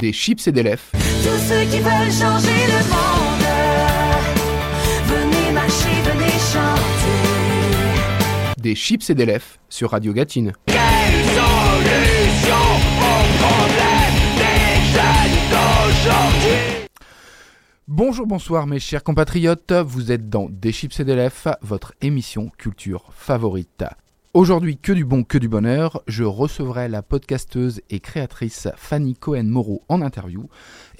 Des chips et des lèvres. Tous ceux qui veulent changer le monde, venez marcher, venez chanter. Des chips et des lèvres sur Radio Gatine. Bonjour, bonsoir mes chers compatriotes, vous êtes dans Des chips et des lèvres, votre émission culture favorite. Aujourd'hui, que du bon, que du bonheur, je recevrai la podcasteuse et créatrice Fanny Cohen-Moreau en interview.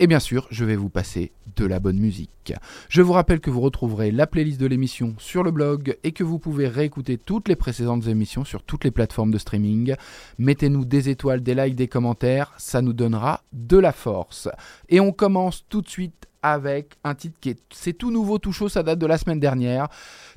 Et bien sûr, je vais vous passer de la bonne musique. Je vous rappelle que vous retrouverez la playlist de l'émission sur le blog et que vous pouvez réécouter toutes les précédentes émissions sur toutes les plateformes de streaming. Mettez-nous des étoiles, des likes, des commentaires, ça nous donnera de la force. Et on commence tout de suite avec un titre qui est c'est tout nouveau, tout chaud, ça date de la semaine dernière.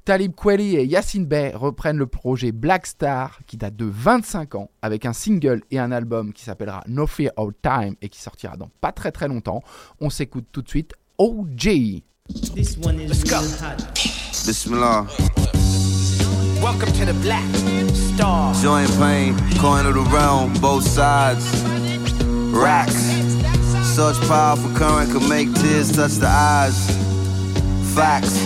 Talib Kweli et Yassine Bey reprennent le projet Black Star qui date de 25 ans avec un single et un album qui s'appellera No Fear of Time et qui sortira dans pas très très longtemps. On s'écoute tout de suite OJ. This one is Let's go. hot. Bismillah. Welcome to the Black Star. Joint pain, coin of the realm, both sides. Racks. Such powerful current could make tears touch the eyes. Facts.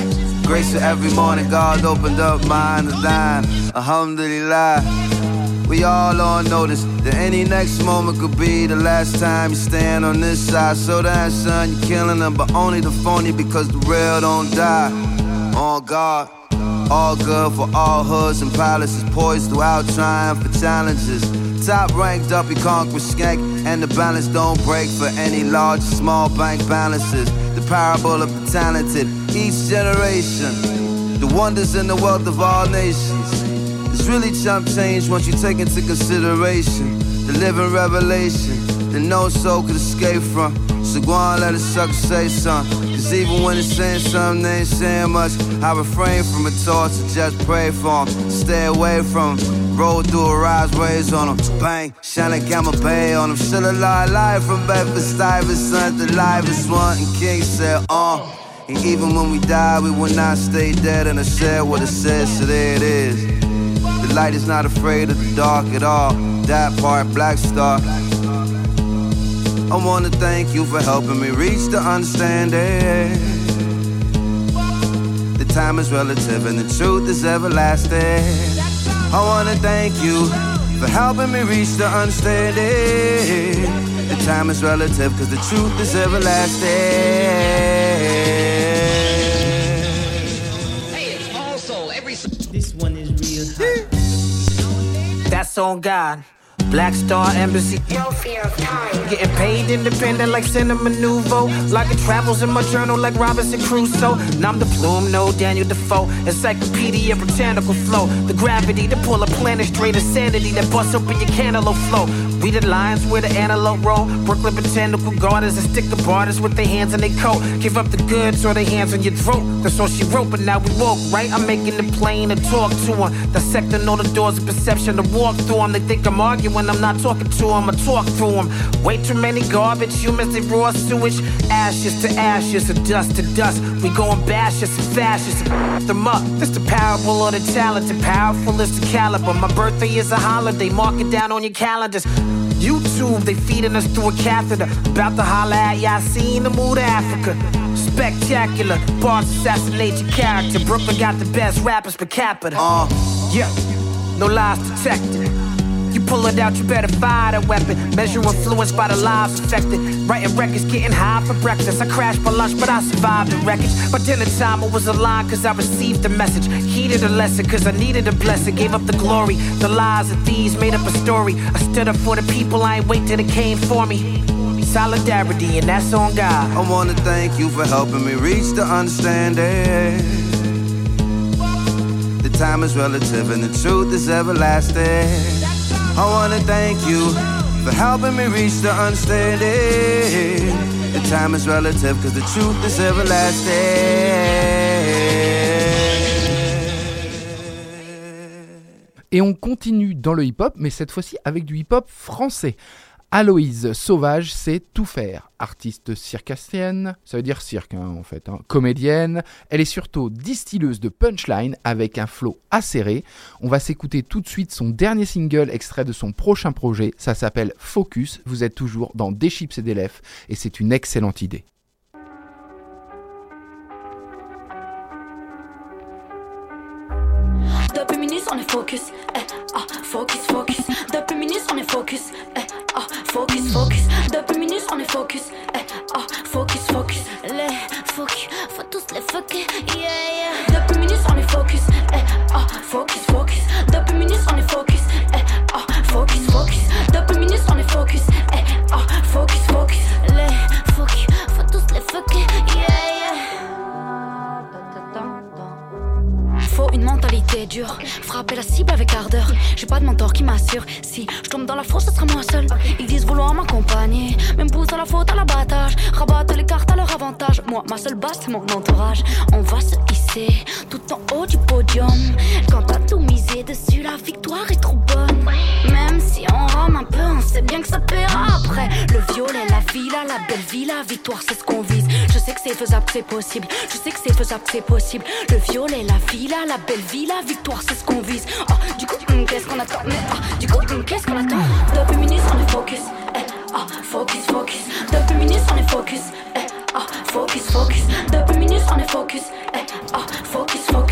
Grace for every morning, God opened up mine to thine. Alhamdulillah. We all on notice that any next moment could be the last time you stand on this side. So that son, you're killing them, but only the phony because the real don't die. On God. All good for all hoods and palaces, poised throughout trying for challenges. Top ranked up, you conquer skank, and the balance don't break for any large, small bank balances. Parable of the talented, each generation. The wonders and the wealth of all nations. It's really chump change once you take into consideration the living revelation no soul could escape from. So go on, let it sucker say something. Cause even when it's saying something, they ain't saying much. I refrain from a talk to just pray for 'em. Stay away from 'em. Roll through a rise, raise on 'em. Bang, shine like I'm a bay on 'em. Still alive, live from Bedford Stuyvesant, the livest one. And King said, uh. And even when we die, we will not stay dead. And I said what it says, so there it is. The light is not afraid of the dark at all. That part, Black Star. I wanna thank you for helping me reach the understanding. The time is relative and the truth is everlasting. I wanna thank you for helping me reach the understanding. The time is relative cause the truth is everlasting. Hey, it's also every... This one is real hot. That's on God. Black Star Embassy. No fear of time. Getting paid independent like Cinema Nouveau. Like it travels in my journal like Robinson Crusoe. And I'm the plume, no Daniel Defoe. Encyclopedia, botanical flow. The gravity to pull a planet straight insanity that busts open your cantaloupe flow. We the lions where the antelope roll. Brooklyn botanical gardens and sticker borders with their hands in their coat. Give up the goods or their hands on your throat. That's all she wrote, but now we woke, right? I'm making it plain to talk to them. Dissecting all the doors of perception to walk through them. They think I'm arguing, I'm not talking to I talk through them. Way too many garbage humans, they raw sewage. Ashes to ashes, and dust to dust. We going bashes and fascists and them up. This the parable of the talented, powerful is the caliber. My birthday is a holiday, mark it down on your calendars. YouTube, they feeding us through a catheter. About to holler at Yassine, the mood of Africa. Spectacular, bars assassinate your character. Brooklyn got the best rappers per capita. Uh, Yeah, no lies detected. Pull it out, you better fire that weapon. Measure influence by the lives affected. Writing records, getting high for breakfast. I crashed for lunch, but I survived the wreckage. By dinner time, I was aligned cause I received the message. Heeded a lesson cause I needed a blessing. Gave up the glory. The lies of thieves made up a story. I stood up for the people, I ain't wait till they came for me. Solidarity, and that's on God. I wanna thank you for helping me reach the understanding. The time is relative and the truth is everlasting. I wanna thank you for helping me reach the understanding. The time is relative cause the truth is everlasting. Et on continue dans le hip-hop, mais cette fois-ci avec du hip-hop français. Aloïse Sauvage sait tout faire. Artiste circassienne, ça veut dire cirque hein, en fait, hein. comédienne, elle est surtout distilleuse de punchline avec un flow acéré. On va s'écouter tout de suite son dernier single extrait de son prochain projet, ça s'appelle Focus. Vous êtes toujours dans Des chips et des lèvres et c'est une excellente idée. On est focus, eh, ah, focus, focus. On est focus, eh, focus, focus. Depuis minutes on est focus, eh, ah, focus, focus. Les focus, faut tous les fucker, yeah, yeah. Depuis minutes on est focus, eh, ah, focus, focus. Dure, frapper la cible avec ardeur. J'ai pas de mentor qui m'assure. Si je tombe dans la fosse, ce sera moi seul. Ils disent vouloir m'accompagner, même poussent à la faute à l'abattage. Rabattent les cartes à leur avantage. Moi, ma seule base, c'est mon entourage. On va se tout en haut du podium. Quand t'as tout misé dessus, la victoire est trop bonne. Même si on rame un peu, on sait bien que ça paiera après. Le violet, la villa, la belle vie, la victoire, c'est ce qu'on vise. Je sais que c'est faisable, c'est possible. Je sais que c'est faisable, c'est possible. Le violet, la villa, la belle vie, la victoire, c'est ce qu'on vise. Oh, du coup, hum, qu'est-ce qu'on attend? Mais, ah, Du coup, hum, qu'est-ce qu'on attend? Depuis minutes, on est focus. Eh, ah, focus, focus. Depuis minutes, on est focus. Eh, ah, focus, focus. Depuis minutes, on est focus. Eh, ah, focus, focus.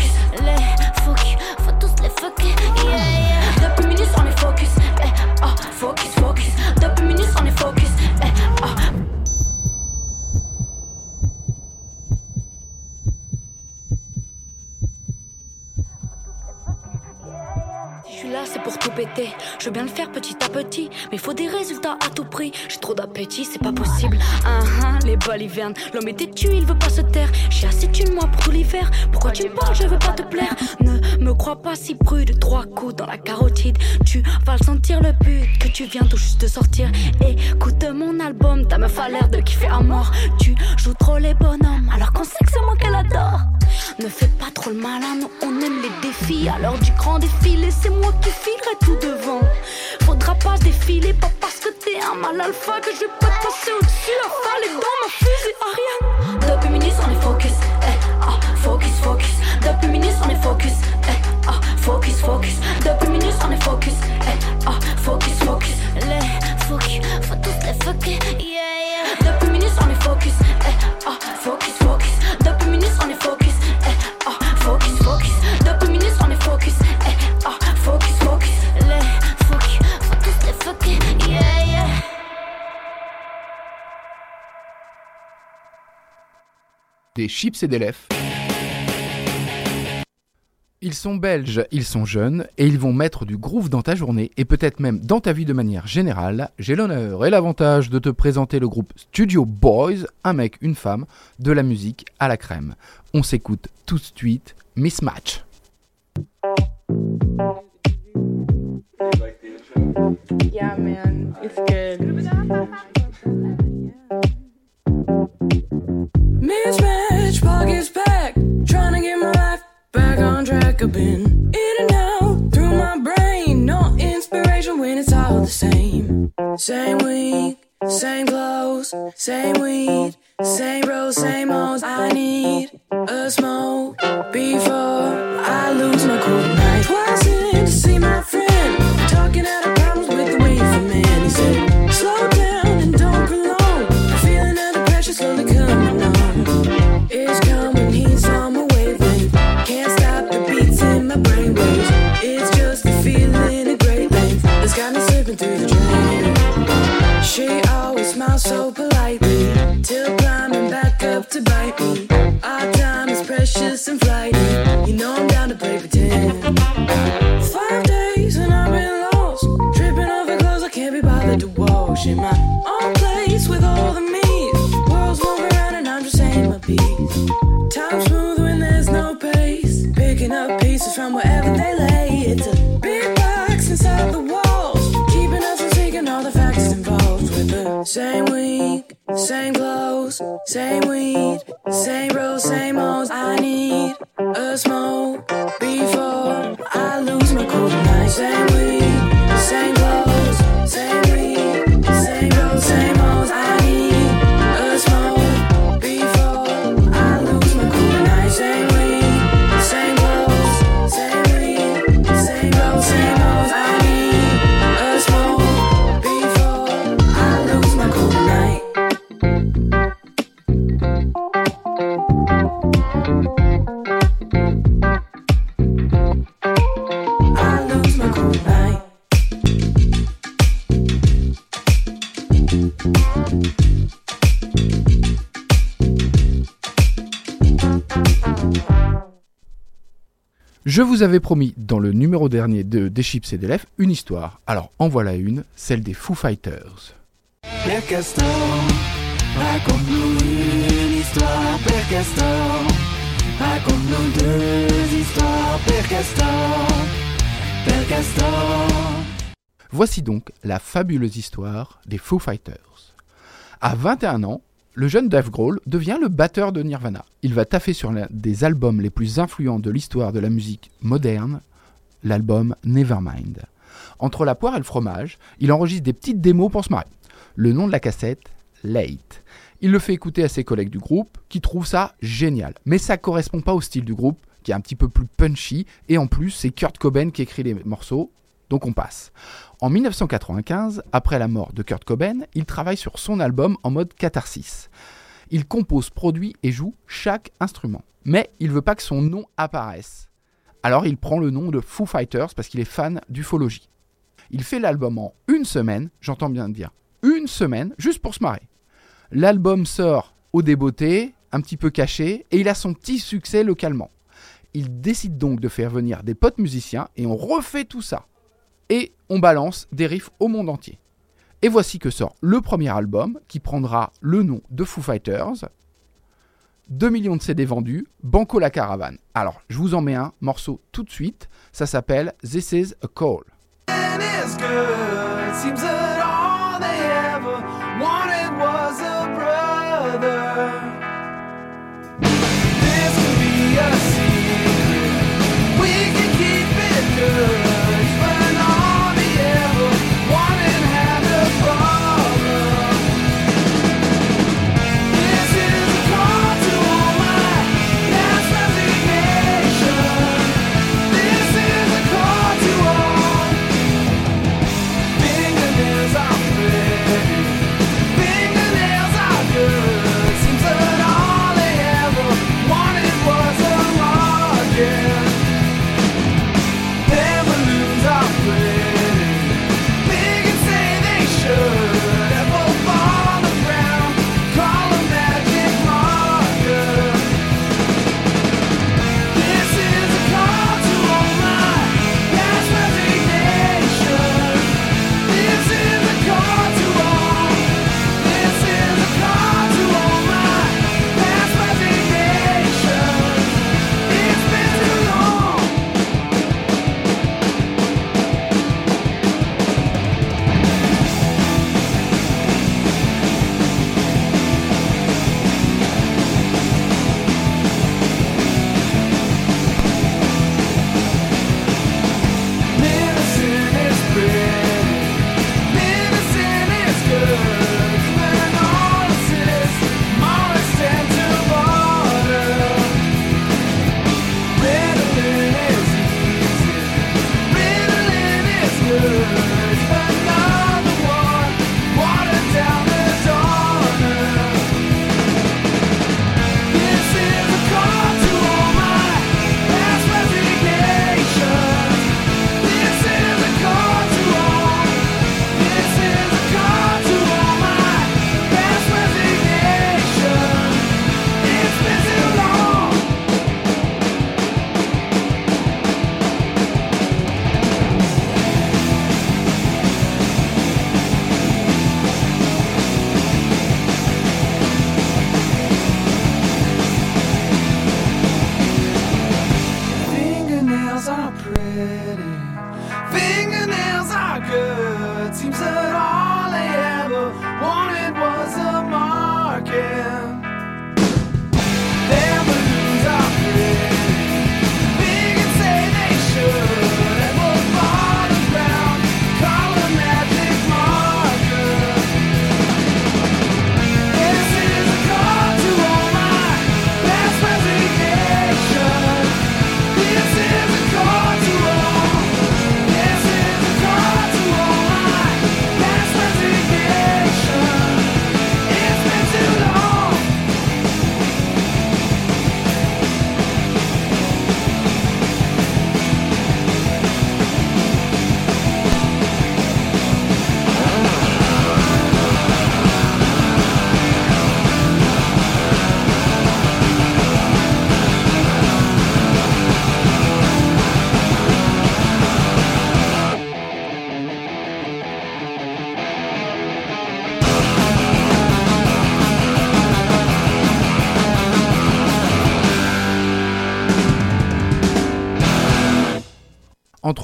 Résultats à tout prix. J'ai trop d'appétit, c'est pas possible. Ah, ah, les balivernes, l'homme est têtu, il veut pas se taire. J'ai assez de moi pour l'hiver. Pourquoi tu me parles, je veux pas te plaire. Ne me crois pas si prude, trois coups dans la carotide. Tu vas le sentir le but que tu viens tout juste de sortir. Écoute mon album, ta meuf a l'air de kiffer à mort. Tu joues trop les bonhommes, alors qu'on sait que c'est moi qu'elle adore. Ne fais pas trop le malin, nous on aime les défis. L'heure du grand défilé, c'est moi qui filerai tout devant. Faudra pas défiler, pas parce que t'es un mal alpha que je vais pas te passer au-dessus. La falle est dans ma fusée, Ariane. Depuis minutes, on est focus. Eh, ah, focus, focus. Depuis minutes, on est focus. Eh, ah, focus, focus. Depuis minutes, on est focus. Eh, ah, focus, focus. Les focus, faut tous les fucker. Yeah, des chips et des lèvres. Ils sont belges, ils sont jeunes, et ils vont mettre du groove dans ta journée, et peut-être même dans ta vie de manière générale. J'ai l'honneur et l'avantage de te présenter le groupe Studio Boys, un mec, une femme, de la musique à la crème. On s'écoute tout de suite Mismatch. Yeah, man, it's good. Mismatch, pockets packed, trying to get my life back on track. I've been in and out through my brain, no inspiration when it's all the same. Same week, same clothes, same weed, same road, same hoes. I need a smoke before She always Avais promis dans le numéro dernier de Des Chips et des Lèvres une histoire. Alors en voilà une, celle des Foo Fighters. Père Castor, raconte-nous une histoire, Père Castor. Raconte-nous deux histoires, Père Castor. Père Castor. Voici donc la fabuleuse histoire des Foo Fighters. À 21 ans, le jeune Dave Grohl devient le batteur de Nirvana. Il va taffer sur l'un des albums les plus influents de l'histoire de la musique moderne, l'album Nevermind. Entre la poire et le fromage, il enregistre des petites démos pour se marrer. Le nom de la cassette, Late. Il le fait écouter à ses collègues du groupe, qui trouvent ça génial. Mais ça correspond pas au style du groupe, qui est un petit peu plus punchy, et en plus, c'est Kurt Cobain qui écrit les morceaux, donc on passe. En 1995, après la mort de Kurt Cobain, il travaille sur son album en mode catharsis. Il compose, produit et joue chaque instrument. Mais il veut pas que son nom apparaisse. Alors il prend le nom de Foo Fighters parce qu'il est fan d'ufologie. Il fait l'album en une semaine, j'entends bien dire une semaine, juste pour se marrer. L'album sort au débeauté, un petit peu caché, et il a son petit succès localement. Il décide donc de faire venir des potes musiciens et on refait tout ça et on balance des riffs au monde entier. Et voici que sort le premier album qui prendra le nom de Foo Fighters. 2 millions de CD vendus, Banco la caravane. Alors, je vous en mets un morceau tout de suite, ça s'appelle This is a Call.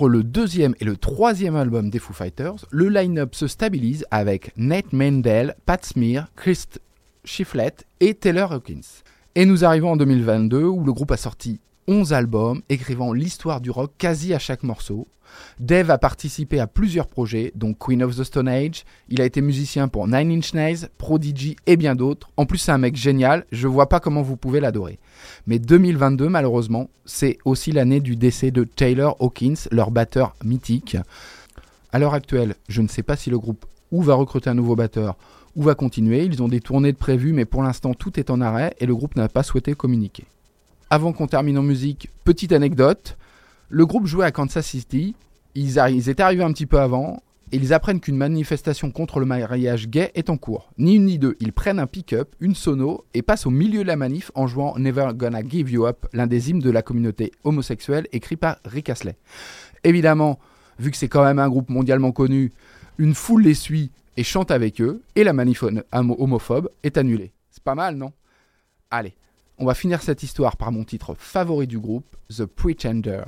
Entre le deuxième et le troisième album des Foo Fighters, le line-up se stabilise avec Nate Mendel, Pat Smear, Chris Shiflett et Taylor Hawkins. Et nous arrivons en 2022 où le groupe a sorti 11 albums écrivant l'histoire du rock quasi à chaque morceau. Dave a participé à plusieurs projets, dont Queen of the Stone Age. Il a été musicien pour Nine Inch Nails, Prodigy et bien d'autres. En plus, c'est un mec génial. Je vois pas comment vous pouvez l'adorer. Mais 2022, malheureusement, c'est aussi l'année du décès de Taylor Hawkins, leur batteur mythique. À l'heure actuelle, je ne sais pas si le groupe ou va recruter un nouveau batteur ou va continuer. Ils ont des tournées de prévues, mais pour l'instant, tout est en arrêt et le groupe n'a pas souhaité communiquer. Avant qu'on termine en musique, petite anecdote. Le groupe jouait à Kansas City. Ils, ils étaient arrivés un petit peu avant. Et ils apprennent qu'une manifestation contre le mariage gay est en cours. Ni une ni deux, ils prennent un pick-up, une sono et passent au milieu de la manif en jouant Never Gonna Give You Up, l'un des hymnes de la communauté homosexuelle écrit par Rick Astley. Évidemment, vu que c'est quand même un groupe mondialement connu, une foule les suit et chante avec eux, et la manif homo- homophobe est annulée. C'est pas mal, non? Allez, on va finir cette histoire par mon titre favori du groupe, The Pretender.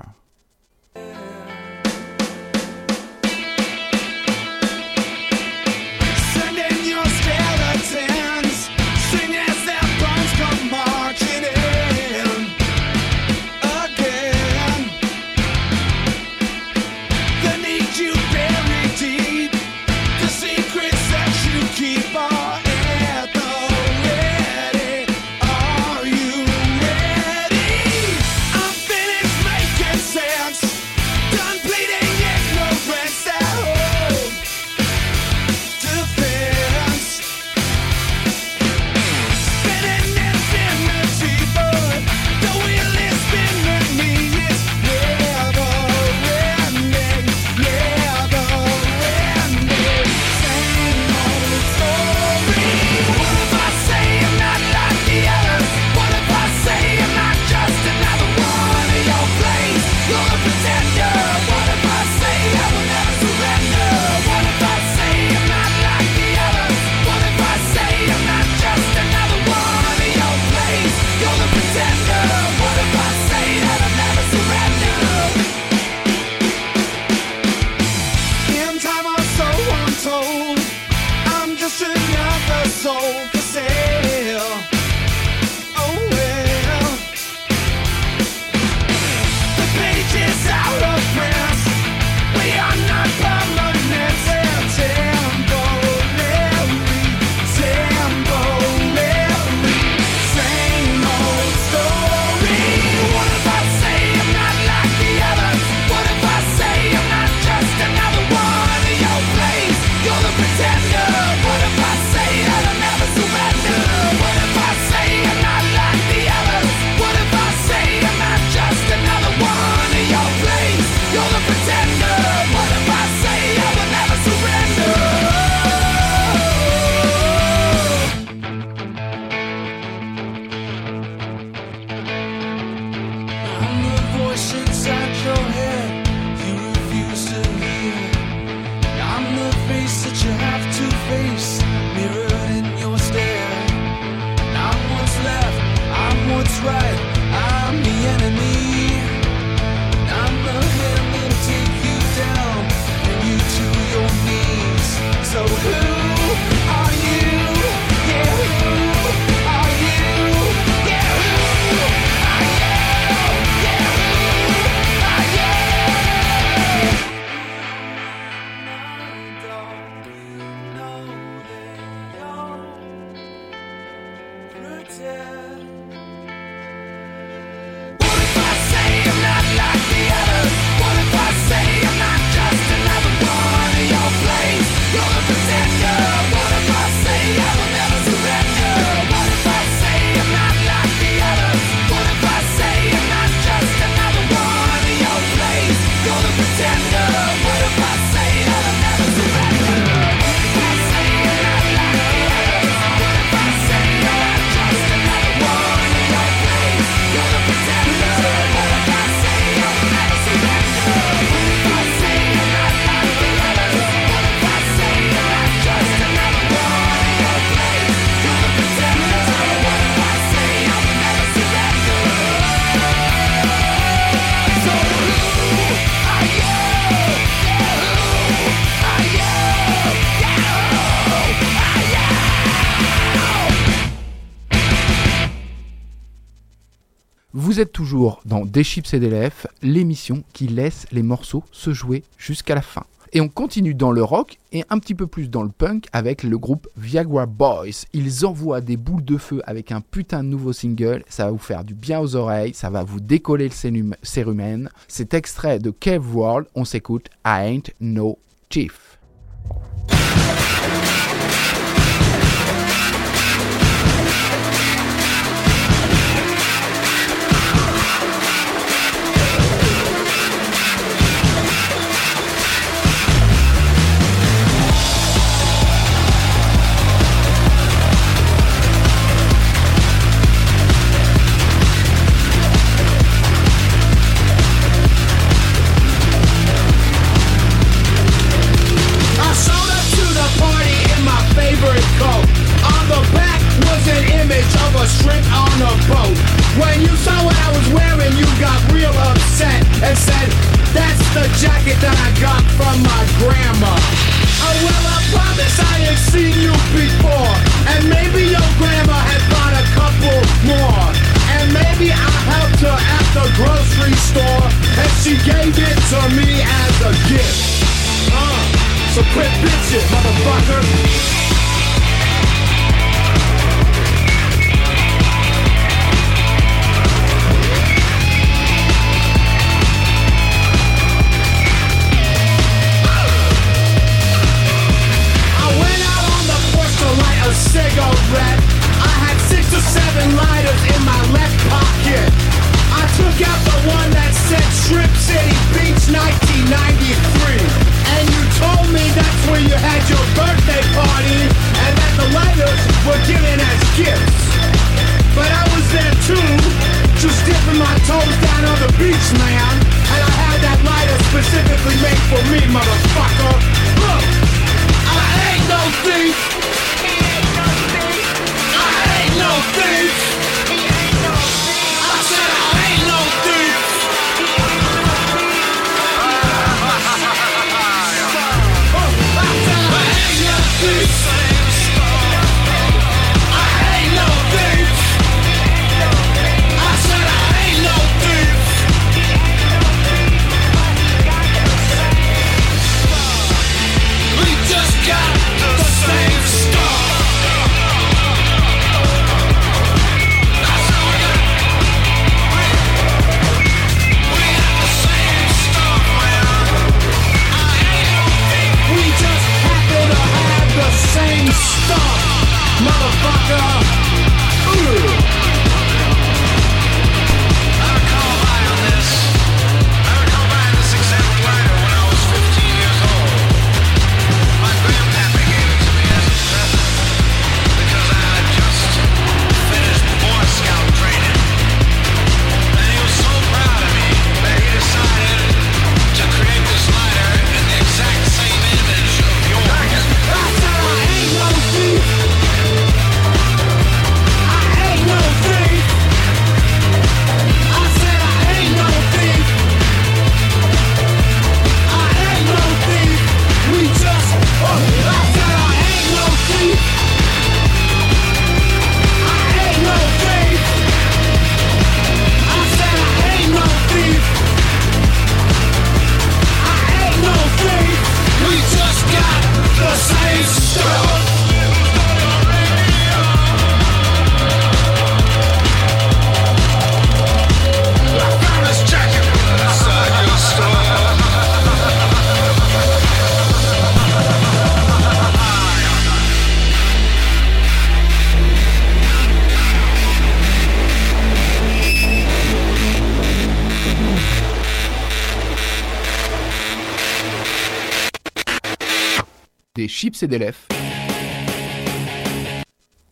dans Des chips et des l'émission qui laisse les morceaux se jouer jusqu'à la fin. Et on continue dans le rock et un petit peu plus dans le punk avec le groupe Viagra Boys. Ils envoient des boules de feu avec un putain de nouveau single. Ça va vous faire du bien aux oreilles, ça va vous décoller le cérumen. Cet extrait de Cave World, on s'écoute I Ain't No Chief.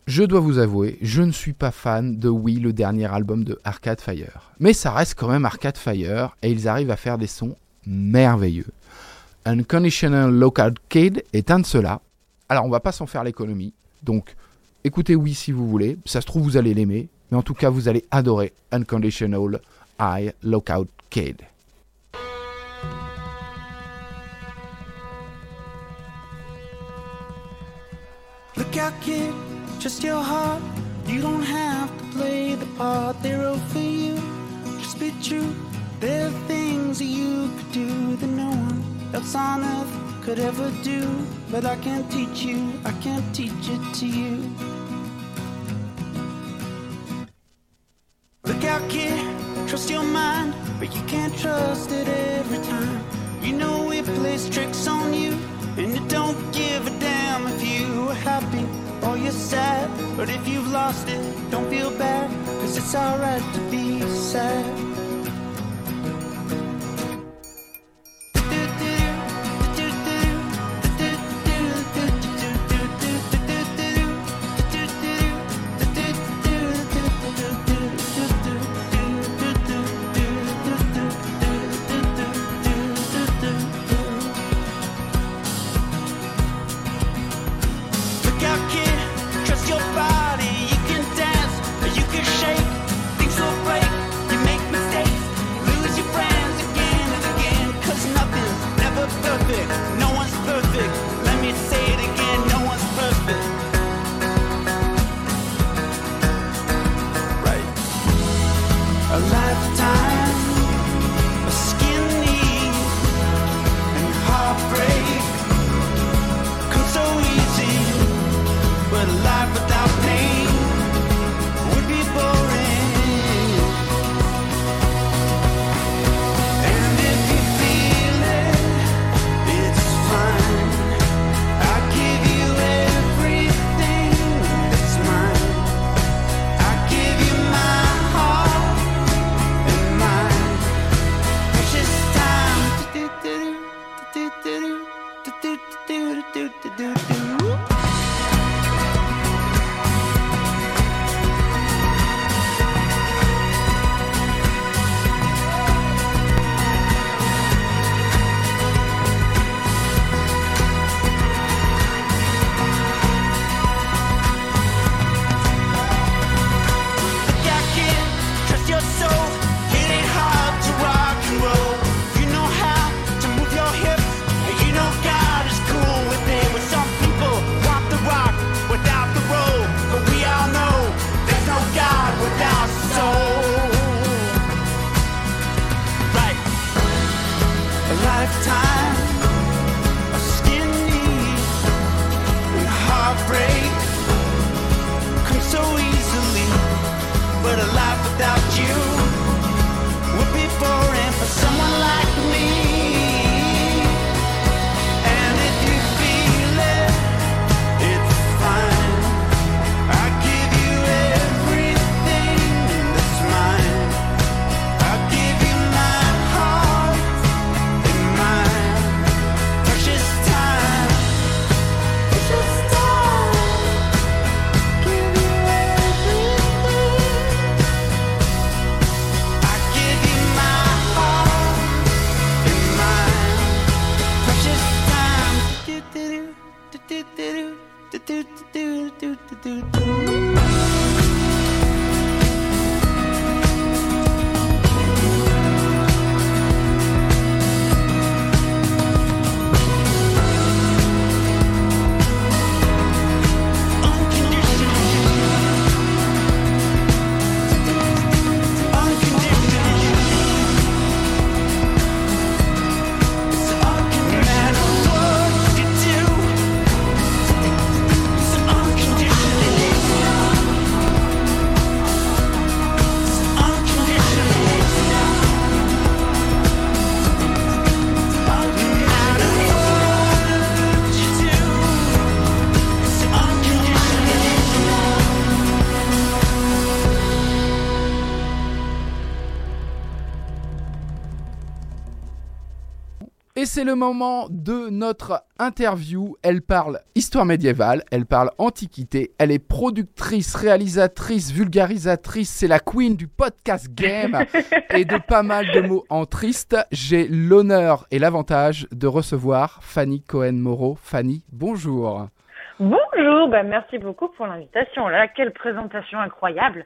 Je dois vous avouer, je ne suis pas fan de Oui, le dernier album de Arcade Fire. Mais ça reste quand même Arcade Fire et ils arrivent à faire des sons merveilleux. Unconditional Local Kid est un de ceux-là. Alors on va pas s'en faire l'économie. Donc écoutez Oui si vous voulez, ça se trouve vous allez l'aimer, mais en tout cas vous allez adorer Unconditional High Lookout Kid. Look out, kid, just your heart. You don't have to play the part they wrote for you. Just be true. There are things you could do that no one else on earth could ever do. But I can't teach you, I can't teach it to you. Look out, kid, trust your mind, but you can't trust it every time. You know it plays tricks on you and it don't give a damn if you are happy or you're sad. But if you've lost it, don't feel bad, cause it's alright to be sad. C'est le moment de notre interview. Elle parle histoire médiévale, elle parle antiquité, elle est productrice, réalisatrice, vulgarisatrice, c'est la queen du podcast game et de pas mal de mots en triste. J'ai l'honneur et l'avantage de recevoir Fanny Cohen-Moreau. Fanny, bonjour. Bonjour, bah merci beaucoup pour l'invitation. Là, quelle présentation incroyable.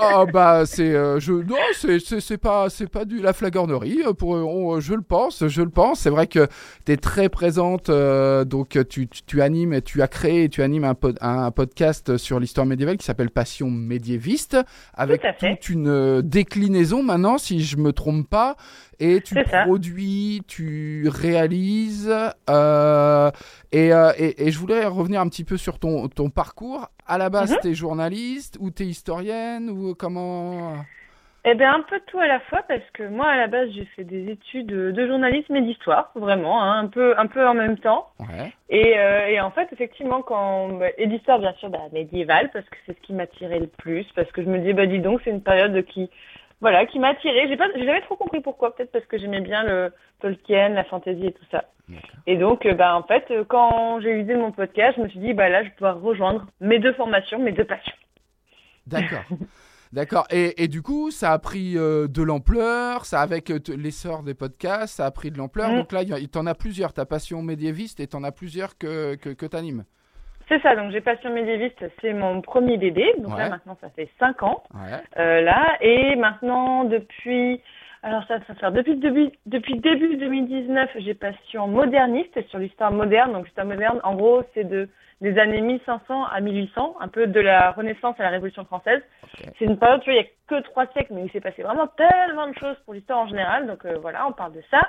Ah bah c'est euh, je non c'est c'est c'est pas c'est pas du la flagornerie euh, pour euh, on- je le pense je le pense. C'est vrai que tu es très présente euh, donc euh, tu, tu, tu animes et tu as créé tu animes un, pod- un, un podcast sur l'histoire médiévale qui s'appelle Passion médiéviste avec toute une euh, déclinaison maintenant si je me trompe pas. Et tu produis tu réalises euh, et, euh, et, et je voulais revenir un petit peu sur ton, ton parcours. À la base, Mhm. t'es journaliste ou t'es historienne ou comment? Eh bien, un peu tout à la fois, parce que moi, à la base, j'ai fait des études de journalisme et d'histoire, vraiment, hein, un peu, un peu en même temps. Ouais. Et, euh, et en fait, effectivement, quand bah, et l'histoire, bien sûr, bah, médiévale, parce que c'est ce qui m'attirait le plus, parce que je me dis, bah dis donc, c'est une période qui, voilà, qui m'a attirée. J'ai pas, j'ai jamais trop compris pourquoi. Peut-être parce que j'aimais bien le Tolkien, la fantasy et tout ça. Et donc, euh, bah en fait, euh, quand j'ai eu l'idée de mon podcast, je me suis dit, bah là, je vais pouvoir rejoindre mes deux formations, mes deux passions. D'accord. D'accord. Et, et du coup, ça a pris euh, de l'ampleur, ça avec l'essor des podcasts, ça a pris de l'ampleur. Mm. Donc là, il t'en a plusieurs. Ta passion médiéviste et t'en as plusieurs que, que, que t'animes. C'est ça, donc j'ai Passion médiéviste, c'est mon premier bébé. Donc Ouais. là, maintenant, ça fait cinq ans. Ouais. euh, là. Et maintenant, depuis, alors ça, va faire depuis début, depuis début 2019, j'ai passion moderniste sur l'histoire moderne. Donc l'histoire moderne, en gros, c'est de des années 1500 à 1800, un peu de la Renaissance à la Révolution française. C'est une période, tu vois, il y a que trois siècles, mais il s'est passé vraiment tellement de choses pour l'histoire en général. Donc euh, voilà, on parle de ça.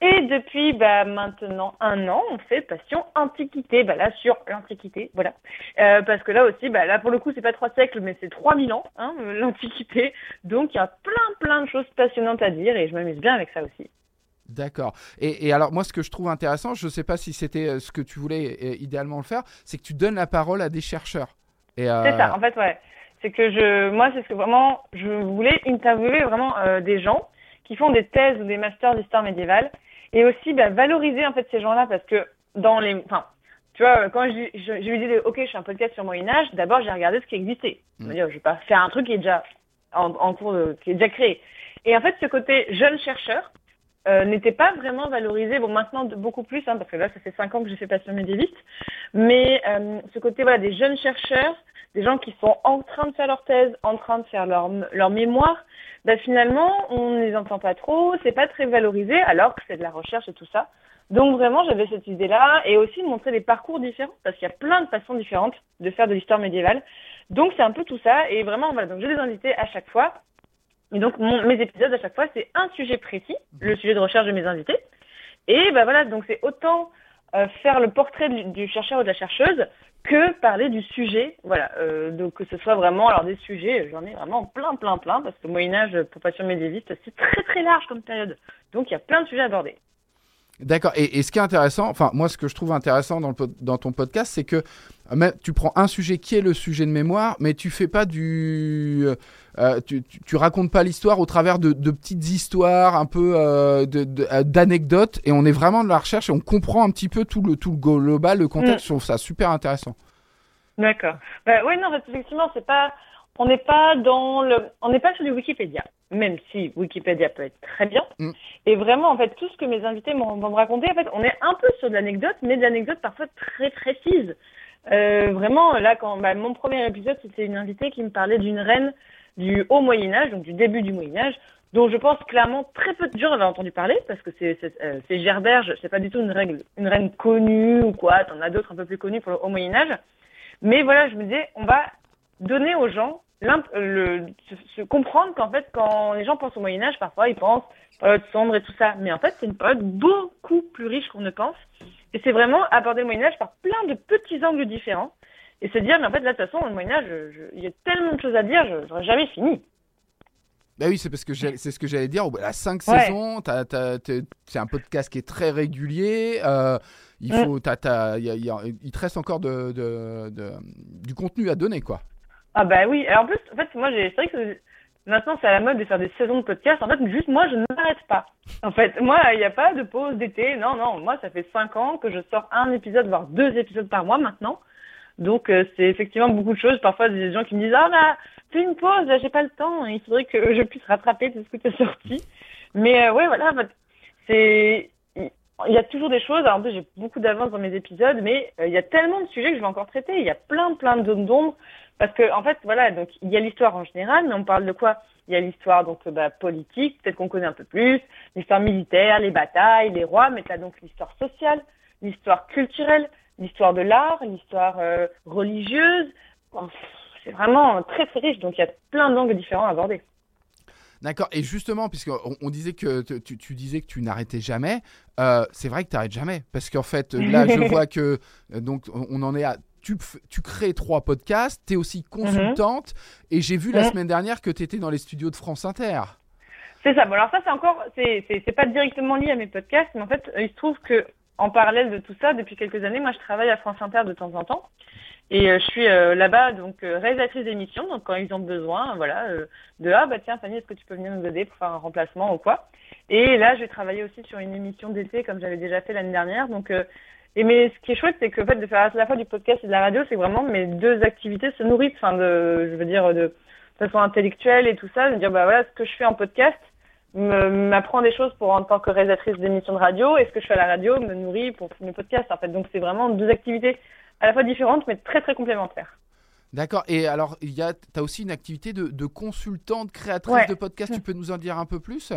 Et depuis bah, maintenant un an, on fait Passion Antiquité, bah, là sur l'Antiquité, voilà. Euh, parce que là aussi, bah, là pour le coup, c'est pas trois siècles, mais c'est 3000 ans, hein, euh, l'Antiquité. Donc il y a plein plein de choses passionnantes à dire et je m'amuse bien avec ça aussi. D'accord. Et, et alors, moi, ce que je trouve intéressant, je ne sais pas si c'était euh, ce que tu voulais euh, idéalement le faire, c'est que tu donnes la parole à des chercheurs. Euh, C'est ça, en fait, ouais. C'est que je, moi, c'est ce que vraiment, je voulais interviewer vraiment euh, des gens qui font des thèses ou des masters d'histoire médiévale et aussi bah, valoriser en fait ces gens-là parce que dans les, enfin, tu vois, quand je- j'ai eu l'idée, de, ok, je fais un podcast sur Moyen Âge, d'abord j'ai regardé ce qui existait. Je me Mm. dis, oh, je vais pas faire un truc qui est déjà en, en cours, de- qui est déjà créé. Et en fait, ce côté jeune chercheur euh, n'était pas vraiment valorisé. Bon, maintenant beaucoup plus, hein, parce que là, ça fait cinq ans que j'ai fait passion médiéviste. Mais euh, ce côté, voilà, des jeunes chercheurs, des gens qui sont en train de faire leur thèse, en train de faire leur, leur mémoire, bah, finalement, on ne les entend pas trop, c'est pas très valorisé, alors que c'est de la recherche et tout ça. Donc vraiment, j'avais cette idée-là, et aussi de montrer des parcours différents, parce qu'il y a plein de façons différentes de faire de l'histoire médiévale. Donc c'est un peu tout ça, et vraiment, voilà, donc j'ai des invités à chaque fois. Et donc mon, mes épisodes à chaque fois, c'est un sujet précis, le sujet de recherche de mes invités. Et bah voilà, donc c'est autant euh, faire le portrait du, du chercheur ou de la chercheuse que parler du sujet. Voilà, euh, donc que ce soit vraiment, alors des sujets, j'en ai vraiment plein, plein, plein, parce que Moyen Âge pour passion médiéviste, c'est très très large comme période. Donc il y a plein de sujets à aborder. D'accord. Et, et ce qui est intéressant, enfin, moi, ce que je trouve intéressant dans, le dans ton podcast, c'est que euh, même, tu prends un sujet qui est le sujet de mémoire, mais tu fais pas du. euh, tu, tu, tu racontes pas l'histoire au travers de, de petites histoires, un peu euh, euh, d'anecdotes, et on est vraiment de la recherche et on comprend un petit peu tout le, tout le global, le contexte. Je trouve ça super intéressant. D'accord. Bah, oui, non, parce qu'effectivement, c'est pas, on n'est pas dans le, on n'est pas sur du Wikipédia, même si Wikipédia peut être très bien. Mm. Et vraiment, en fait, tout ce que mes invités m'ont vont me raconter, en fait, on est un peu sur de l'anecdote, mais de l'anecdote parfois très précise. Euh, vraiment, là, quand bah, mon premier épisode, c'était une invitée qui me parlait d'une reine du Haut Moyen Âge, donc du début du Moyen Âge, dont je pense clairement très peu de gens avaient entendu parler, parce que c'est c'est euh, c'est Gerberge, c'est pas du tout une règle, une reine connue ou quoi. T'en as d'autres un peu plus connues pour le Haut Moyen Âge. Mais voilà, je me disais, on va donner aux gens le, se, se comprendre qu'en fait, quand les gens pensent au Moyen Âge, parfois ils pensent période sombre et tout ça. Mais en fait, c'est une période beaucoup plus riche qu'on ne pense. Et c'est vraiment aborder le Moyen Âge par plein de petits angles différents. Et se dire, mais en fait, là, de toute façon, le Moyen Âge, il y a tellement de choses à dire, je n'aurais jamais fini. Bah oui, c'est parce que c'est ce que j'allais dire. La 5 Ouais. saisons, c'est un podcast qui est très régulier. euh, il Mm. faut, il y a- il y a- il te reste encore de, de- de- du contenu à donner, quoi. Ah bah oui. Alors en plus, en fait, moi, j'ai, c'est vrai que maintenant, c'est à la mode de faire des saisons de podcast. En fait, juste moi, je ne m'arrête pas. En fait, moi, il n'y a pas de pause d'été. Non, non. Moi, ça fait cinq ans que je sors un épisode, voire deux épisodes par mois maintenant. Donc, euh, c'est effectivement beaucoup de choses. Parfois, des gens qui me disent, ah bah, fais une pause, là, j'ai pas le temps. Il faudrait que je puisse rattraper tout ce que tu as sorti. Mais euh, ouais, voilà. en fait, c'est il y a toujours des choses. En plus, j'ai beaucoup d'avance dans mes épisodes, mais euh, il y a tellement de sujets que je vais encore traiter. Il y a plein, plein de zones d'ombre. Parce que, en fait, voilà, donc, il y a l'histoire en général, mais on parle de quoi? Il y a l'histoire, donc, euh, bah, politique, peut-être qu'on connaît un peu plus, l'histoire militaire, les batailles, les rois, mais t'as donc l'histoire sociale, l'histoire culturelle, l'histoire de l'art, l'histoire euh, religieuse. Bon, c'est vraiment très, très riche. Donc, il y a plein d'angles différents à aborder. D'accord. Et justement, puisqu'on on disait que tu, tu- tu disais que tu n'arrêtais jamais, euh, c'est vrai que tu n'arrêtes jamais. Parce qu'en fait, là, je vois que donc on on en est à. Tu, crées trois podcasts, tu es aussi consultante, et j'ai vu la Mhm. semaine dernière que tu étais dans les studios de France Inter. C'est ça. Bon, alors ça, c'est encore, c'est, pas directement lié à mes podcasts, mais en fait, euh, il se trouve que, en parallèle de tout ça, depuis quelques années, moi, je travaille à France Inter de temps en temps. Et euh, je suis euh, là-bas, donc, euh, réalisatrice d'émissions. Donc, quand ils ont besoin, voilà, de, ah, bah, tiens, Fanny, est-ce que tu peux venir nous aider pour faire un remplacement ou quoi? Et là, je vais travailler aussi sur une émission d'été, comme j'avais déjà fait l'année dernière. Donc, et mais ce qui est chouette, c'est que, en fait, de faire à la fois du podcast et de la radio, c'est vraiment mes deux activités se nourrissent, enfin, de, je veux dire, de, de façon intellectuelle et tout ça, de dire, bah, voilà, ce que je fais en podcast, m'apprend des choses pour en tant que réalisatrice d'émissions de radio et ce que je fais à la radio me nourrit pour mes podcasts en fait. Donc c'est vraiment deux activités à la fois différentes mais très très complémentaires. D'accord. Et alors, tu as aussi une activité de, de consultante, créatrice Ouais. de podcast. Tu peux nous en dire un peu plus?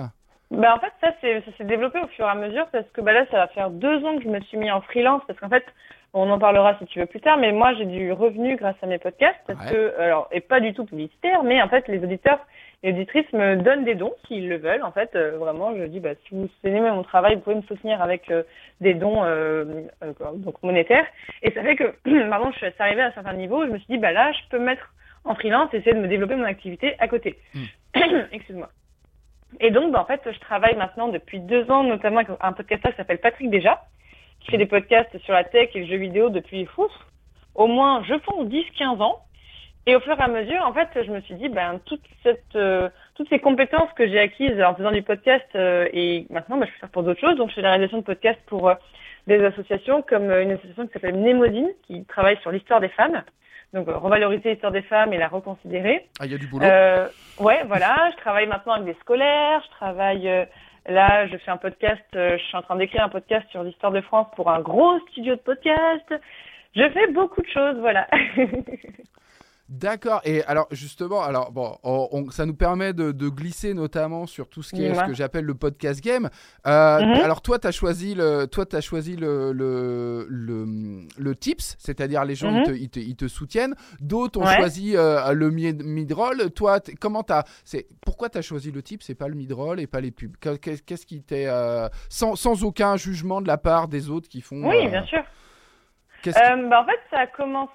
Bah en fait ça ça s'est développé au fur et à mesure parce que bah là ça va faire deux ans que je me suis mis en freelance parce qu'en fait on en parlera si tu veux plus tard mais moi j'ai du revenu grâce à mes podcasts parce Ouais. que alors et pas du tout publicitaire mais en fait les auditeurs et auditrices me donnent des dons s'ils le veulent. En fait euh, vraiment je dis bah si vous aimez mon travail vous pouvez me soutenir avec euh, des dons euh, euh, donc monétaires. Et ça fait que pardon je suis arrivée à un certain niveau je me suis dit bah là je peux me mettre en freelance et essayer de me développer mon activité à côté. Excuse-moi et donc, bah, en fait, je travaille maintenant depuis deux ans, notamment avec un podcasteur qui s'appelle Patrick Déjà, qui fait des podcasts sur la tech et le jeu vidéo depuis ouf, au moins, je pense, 10-15 ans. Et au fur et à mesure, en fait, je me suis dit, ben, euh, toutes ces compétences que j'ai acquises en faisant du podcast, euh, et maintenant, ben, je fais ça pour d'autres choses. Donc, je fais la réalisation de podcasts pour euh, des associations comme une association qui s'appelle Mnémosine, qui travaille sur l'histoire des femmes. Donc, euh, revaloriser l'histoire des femmes et la reconsidérer. Ah, il y a du boulot. Euh, ouais, voilà. Je travaille maintenant avec des scolaires. Je travaille. euh, là, je fais un podcast. euh, je suis en train d'écrire un podcast sur l'histoire de France pour un gros studio de podcast. Je fais beaucoup de choses, voilà. D'accord. Et alors justement, alors bon, on- on- ça nous permet de, de glisser notamment sur tout ce qui est ce que j'appelle le podcast game. Euh, Mhm. Alors toi, tu as choisi le, toi, as choisi le, le, le, le tips, c'est-à-dire les gens Mhm. ils, te, ils, te, ils te soutiennent. D'autres ont Ouais. choisi euh, le mid- mid-roll. Toi, comment t'as, c'est pourquoi tu as choisi le tips et pas le mid-roll et pas les pubs? Qu'est- Qu'est-ce qu'est-ce qui t'est euh, sans, sans aucun jugement de la part des autres qui font oui, euh, bien sûr. Euh, bah, en fait, ça a commencé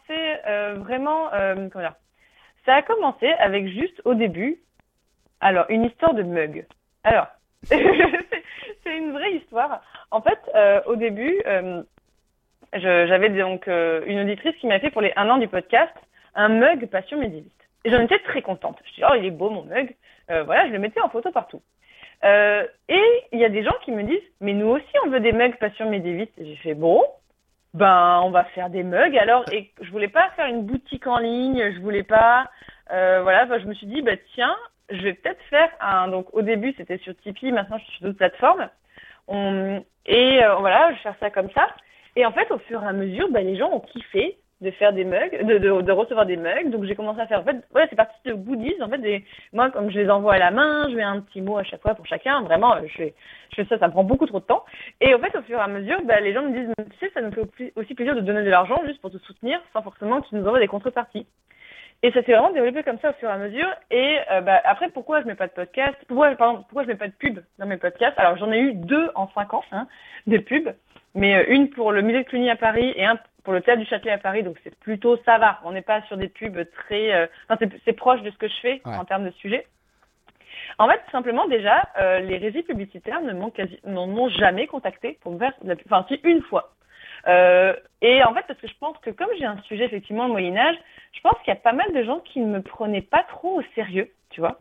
euh, vraiment. Euh, comment dire Ça a commencé avec juste au début. Alors, une histoire de mug. Alors, c'est une vraie histoire. En fait, au début, j'avais donc une auditrice qui m'a fait pour les un an du podcast un mug passion médiéviste. Et j'en étais très contente. Je dis, oh, il est beau mon mug. Voilà, je le mettais en photo partout. Et il y a des gens qui me disent, mais nous aussi, on veut des mugs passion médiéviste. Et j'ai fait, bon, ben, on va faire des mugs. Alors, et je voulais pas faire une boutique en ligne, je voulais pas, euh, voilà, enfin, je me suis dit, bah, tiens, je vais peut-être faire un, donc, au début, c'était sur Tipeee, maintenant, je suis sur d'autres plateformes. Et, euh, voilà, je vais faire ça comme ça. Et en fait, au fur et à mesure, bah, les gens ont kiffé de faire des mugs, de, recevoir des mugs. Donc, j'ai commencé à faire, en fait, ouais, c'est parti de goodies. En fait, des, moi, comme je les envoie à la main, je mets un petit mot à chaque fois pour chacun. Vraiment, je fais, je ça, ça me prend beaucoup trop de temps. Et en fait, au fur et à mesure, bah, les gens me disent, tu sais, ça nous fait aussi- aussi plaisir de donner de l'argent juste pour te soutenir sans forcément que tu nous envoies des contreparties. Et ça s'est vraiment développé comme ça au fur et à mesure. Et euh, bah, après, pourquoi je mets pas de podcast? Pourquoi, pardon, pourquoi je mets pas de pub dans mes podcasts? Alors, j'en ai eu deux en cinq ans, hein, des pubs. Mais euh, une pour le Musée de Cluny à Paris et un pour le Théâtre du Châtelet à Paris. Donc, c'est plutôt, ça va. On n'est pas sur des pubs très... euh, Enfin, c'est- proche de ce que je fais Ouais. en termes de sujet. En fait, tout simplement, déjà, euh, les régies publicitaires ne m'ont quasi, jamais contacté pour me faire de la pub. Enfin, si, une fois. Euh, et en fait, parce que je pense que comme j'ai un sujet, effectivement, le Moyen-Âge, je pense qu'il y a pas mal de gens qui ne me prenaient pas trop au sérieux, tu vois.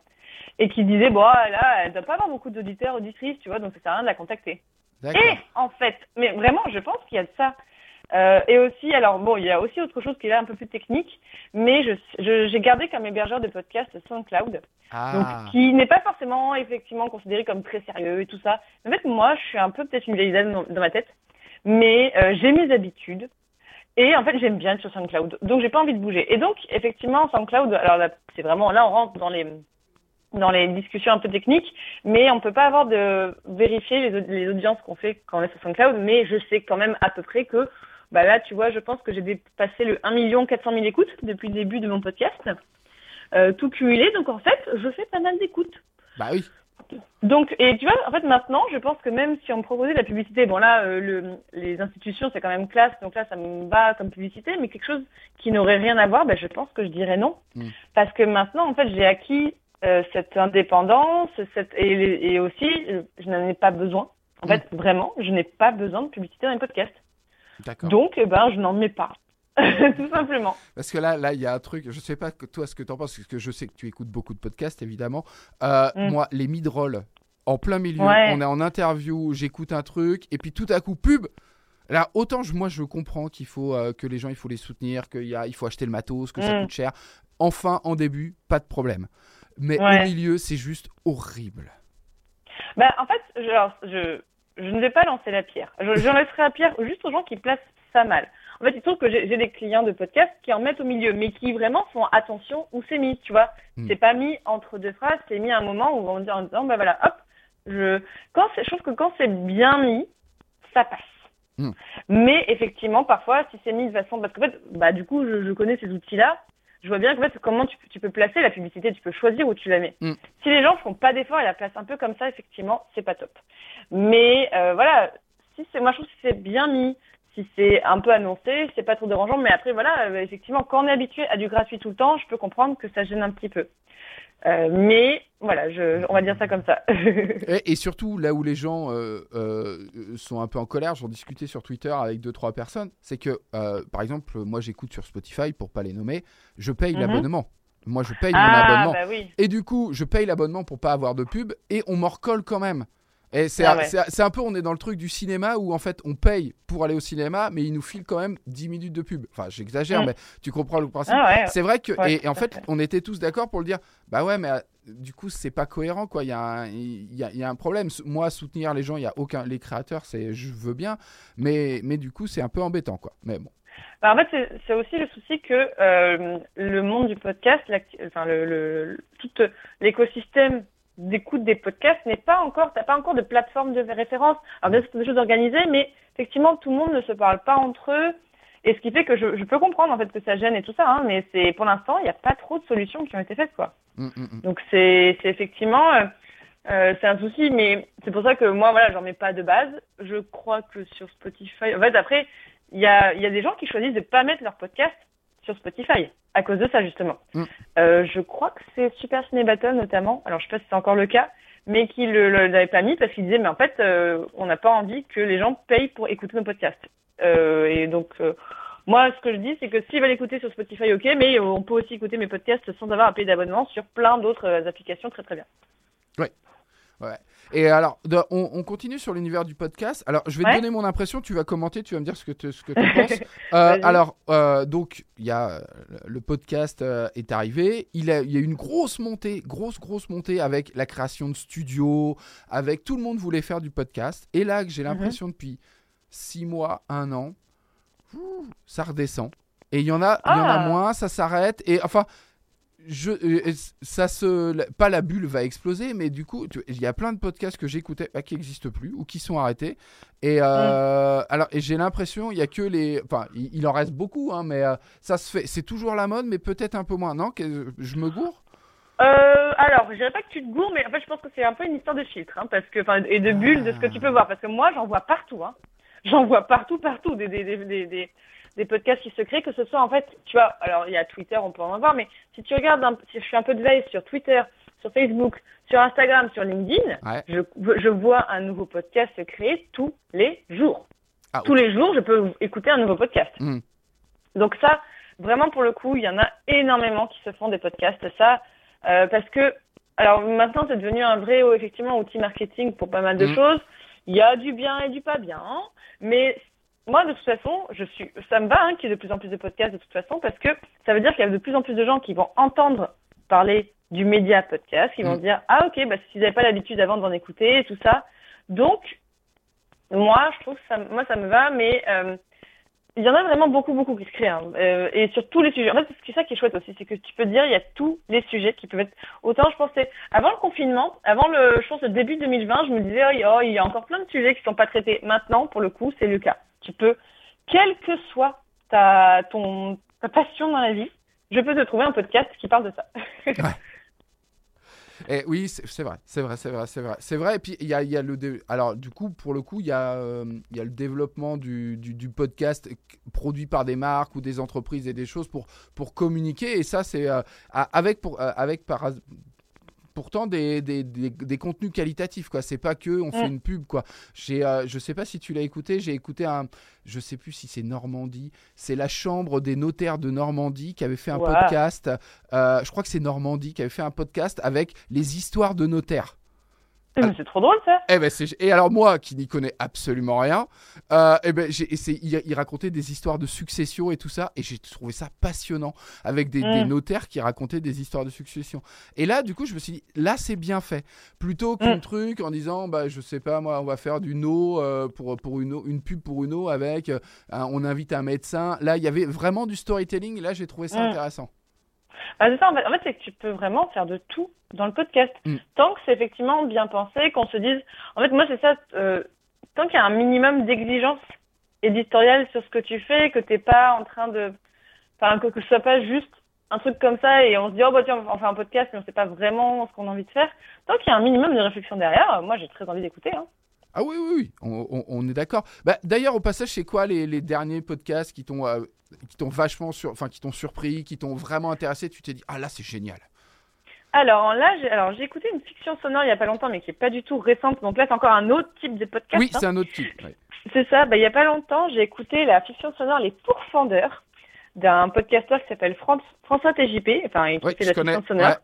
Et qui disaient, bon, ah, là, elle doit pas avoir beaucoup d'auditeurs, auditrices, tu vois, donc ça sert à rien de la contacter. Et, en fait, mais vraiment, je pense qu'il y a de ça. Euh, et aussi, alors bon, il y a aussi autre chose qui est là un peu plus technique, mais je, je- j'ai gardé comme hébergeur de podcast SoundCloud, donc Ah, qui n'est pas forcément effectivement considéré comme très sérieux et tout ça. En fait, moi, je suis un peu peut-être une vieille dame dans, dans ma tête, mais euh, j'ai mes habitudes. Et en fait, j'aime bien être sur SoundCloud. Donc, j'ai pas envie de bouger. Et donc, effectivement, SoundCloud, alors là, c'est vraiment, là, on rentre dans les, dans les discussions un peu techniques, mais on peut pas avoir de vérifier les, les audiences qu'on fait quand on est sur SoundCloud, mais je sais quand même à peu près que, bah là, tu vois, je pense que j'ai dépassé le 1 400 000 écoutes depuis le début de mon podcast, euh, tout cumulé. Donc, en fait, je fais pas mal d'écoutes. bah oui. Donc, et tu vois, en fait, maintenant, je pense que même si on me proposait de la publicité, bon là, euh, le, les institutions, c'est quand même classe, donc là, ça me va comme publicité, mais quelque chose qui n'aurait rien à voir, ben, je pense que je dirais non. Mm. Parce que maintenant, en fait, j'ai acquis euh, cette indépendance, cette, et, et aussi, je n'en ai pas besoin. En fait, vraiment, je n'ai pas besoin de publicité dans les podcasts. Donc, eh ben, je n'en mets pas. Tout simplement. Parce que là, là, il y a un truc. Je sais pas toi ce que t'en penses, parce que je sais que tu écoutes beaucoup de podcasts, évidemment. Euh, Mm. Moi, les mid-roll en plein milieu, Ouais. on est en interview, j'écoute un truc, et puis tout à coup, pub. Là, autant je, moi, je comprends qu'il faut euh, que les gens, il faut les soutenir, qu'il y a, il faut acheter le matos, que ça Mm. coûte cher. Enfin, en début, pas de problème. Mais Ouais. au milieu, c'est juste horrible. Bah, en fait, je, je, je ne vais pas lancer la pierre. Je, j'en laisserai la pierre juste aux gens qui placent ça mal. En fait, il se trouve que j'ai, des clients de podcast qui en mettent au milieu, mais qui vraiment font attention où c'est mis, tu vois. Hmm. C'est pas mis entre deux phrases, c'est mis à un moment où on dit en disant, bah voilà, hop, je, quand je trouve que quand c'est bien mis, ça passe. Hmm. Mais effectivement, parfois, si c'est mis de façon, parce qu'en fait, bah, du coup, je, je connais ces outils-là, je vois bien qu'en fait, comment tu, peux- tu peux placer la publicité, tu peux choisir où tu la mets. Hmm. Si les gens font pas d'efforts et la placent un peu comme ça, effectivement, c'est pas top. Mais euh, voilà, si c'est, moi je trouve que c'est bien mis, si c'est un peu annoncé, c'est pas trop dérangeant. Mais après, voilà, euh, effectivement, quand on est habitué à du gratuit tout le temps, je peux comprendre que ça gêne un petit peu. Euh, mais voilà, je, on va dire ça comme ça. Et, et surtout, là où les gens euh, euh, sont un peu en colère, j'en discutais sur Twitter avec deux trois personnes, c'est que, par exemple, moi j'écoute sur Spotify, pour pas les nommer, je paye Mhm. l'abonnement. Moi, je paye mon ah, abonnement. bah oui. Et du coup, je paye l'abonnement pour pas avoir de pub et on m'en recolle quand même. Et c'est Ah ouais. un peu, on est dans le truc du cinéma où en fait on paye pour aller au cinéma, mais ils nous filent quand même 10 minutes de pub. Enfin, j'exagère, Mm. mais tu comprends le principe. Ah ouais. C'est vrai que, Ouais, et, et en fait, on était tous d'accord pour le dire, bah ouais, mais euh, du coup, c'est pas cohérent, quoi. Il y, a un- il y, a, il y a un problème. Moi, soutenir les gens, il y a aucun, les créateurs, c'est, je veux bien, mais, mais du coup, c'est un peu embêtant, quoi. Mais bon. Bah, en fait, c'est- aussi le souci que euh, le monde du podcast, enfin le, le, tout euh, l'écosystème d'écoute des podcasts n'est pas encore, t'as pas encore de plateforme de référence. Alors bien sûr, c'est des choses organisées, mais effectivement, tout le monde ne se parle pas entre eux. Et ce qui fait que je, je peux comprendre en fait que ça gêne et tout ça, hein, mais c'est pour l'instant, il n'y a pas trop de solutions qui ont été faites, quoi. Mm, mm, mm. Donc c'est c'est effectivement euh, euh, c'est un souci, mais c'est pour ça que moi voilà j'en mets pas de base. Je crois que sur Spotify, en fait après il y a il y a des gens qui choisissent de pas mettre leur podcast sur Spotify à cause de ça justement. Mm. Euh, je crois que c'est Super Ciné Battle notamment. Alors je sais pas si c'est encore le cas, mais qui le- l'avait pas mis parce qu'il disait mais en fait euh, on n'a pas envie que les gens payent pour écouter nos podcasts. Euh, et donc moi, ce que je dis, c'est que s'ils veulent écouter sur Spotify, ok, mais on peut aussi écouter mes podcasts sans avoir à payer d'abonnement sur plein d'autres applications très très bien. Ouais. Et alors, de- on, on continue sur l'univers du podcast. Alors, je vais te Ouais. donner mon impression, tu vas commenter, tu vas me dire ce que tu ce que tu penses. Euh, alors, euh, donc, il y a euh, le podcast euh, est arrivé. Il, a, il y a eu une grosse montée, grosse, grosse montée avec la création de studios, avec tout le monde voulait faire du podcast. Et là, j'ai l'impression depuis six mois, un an, ça redescend. Et il y en a, il y en a Ah. moins, ça s'arrête. Et enfin, je, euh, ça se, pas la bulle va exploser, mais du coup, il y a plein de podcasts que j'écoutais bah, qui n'existent plus ou qui sont arrêtés. Et euh, alors, et j'ai l'impression, il y a que les, enfin, il, il en reste beaucoup, hein, mais euh, ça se fait, c'est toujours la mode, mais peut-être un peu moins. Non, que, je me gourre? Euh, alors, je dirais pas que tu te gourres, mais en fait, je pense que c'est un peu une histoire de filtre, hein, parce que, et de bulles de ce que tu peux voir, parce que moi, j'en vois partout, hein. J'en vois partout, partout, des, des, des, des, des, podcasts qui se créent, que ce soit, en fait, tu vois, alors, il y a Twitter, on peut en voir, mais si tu regardes, un, si je fais un peu de veille sur Twitter, sur Facebook, sur Instagram, sur LinkedIn, Ouais. je, je vois un nouveau podcast se créer tous les jours. Ah, tous les jours, je peux écouter un nouveau podcast. Mm. Donc ça, vraiment pour le coup, il y en a énormément qui se font des podcasts. Ça, euh, parce que, alors maintenant, c'est devenu un vrai, effectivement, outil marketing pour pas mal de Mm. choses. Il y a du bien et du pas bien, mais moi, de toute façon, je suis, ça me va hein, qu'il y ait de plus en plus de podcasts de toute façon, parce que ça veut dire qu'il y a de plus en plus de gens qui vont entendre parler du média podcast, qui vont Mm. dire ah ok, bah s'ils n'avaient pas l'habitude avant d'en écouter et tout ça, donc moi, je trouve que ça, moi ça me va, mais euh, il y en a vraiment beaucoup, beaucoup qui se créent, hein, euh, et sur tous les sujets. En fait, c'est ça qui est chouette aussi, c'est que tu peux dire, il y a tous les sujets qui peuvent être. Autant, je pensais, avant le confinement, avant le, je pense, le début 2020, je me disais, oh, il y a- encore plein de sujets qui sont pas traités. Maintenant, pour le coup, c'est le cas. Tu peux, quelle que soit ta, ton, ta passion dans la vie, je peux te trouver un podcast qui parle de ça. Et oui, c'est vrai, c'est vrai, c'est vrai, c'est vrai. C'est vrai, et puis il y a, il y a le... dé- Alors, du coup, pour le coup, il y, a, euh, y a le développement du, du, du podcast produit par des marques ou des entreprises et des choses pour, pour communiquer. Et ça, c'est euh, avec, pour, euh, avec par, pourtant des, des, des, des contenus qualitatifs. quoi. C'est pas que on fait Mm. une pub. quoi. J'ai, euh, je sais pas si tu l'as écouté, j'ai écouté un... Je sais plus si c'est Normandie. C'est la Chambre des notaires de Normandie qui avait fait un Wow. podcast. euh, je crois que c'est Normandie qui avait fait un podcast avec les histoires de notaires. Mais c'est trop drôle ça. Eh ben et alors moi qui n'y connais absolument rien, euh, eh ben j'ai essayé, il, il racontait des histoires de succession et tout ça, et j'ai trouvé ça passionnant avec des, Mm. des notaires qui racontaient des histoires de succession. Et là, du coup, je me suis dit, là c'est bien fait, plutôt qu'un Mm. truc en disant, bah je sais pas moi, on va faire du no euh, pour pour une eau- une pub pour une eau avec, euh, on invite un médecin. Là, il y avait vraiment du storytelling. Là, j'ai trouvé ça Mm. intéressant. Ah, c'est ça, en fait, en fait, c'est que tu peux vraiment faire de tout dans le podcast. Mm. Tant que c'est effectivement bien pensé, qu'on se dise. En fait, moi, c'est ça. euh, tant qu'il y a un minimum d'exigence éditoriale sur ce que tu fais, que t'es pas en train de. Enfin, que, que ce soit pas juste un truc comme ça et on se dit, oh, bah tiens, on fait un podcast, mais on sait pas vraiment ce qu'on a envie de faire. Tant qu'il y a un minimum de réflexion derrière, euh, moi, j'ai très envie d'écouter. Hein. Ah oui, oui, oui, on, on- on est d'accord. Bah, D'ailleurs, au passage, c'est quoi les, les derniers podcasts qui t'ont euh, qui t'ont vachement sur, enfin qui t'ont surpris, qui t'ont vraiment intéressé Tu t'es dit ah là c'est génial. Alors là, j'ai alors j'ai écouté une fiction sonore il y a pas longtemps, mais qui est pas du tout récente. Donc là, c'est encore un autre type de podcast. oui, hein. c'est un autre type. ouais. C'est ça, bah, il y a pas longtemps, j'ai écouté la fiction sonore Les Pourfendeurs d'un podcasteur qui s'appelle Fran- François TJP, enfin, qui Ouais, fait la connais. fiction sonore,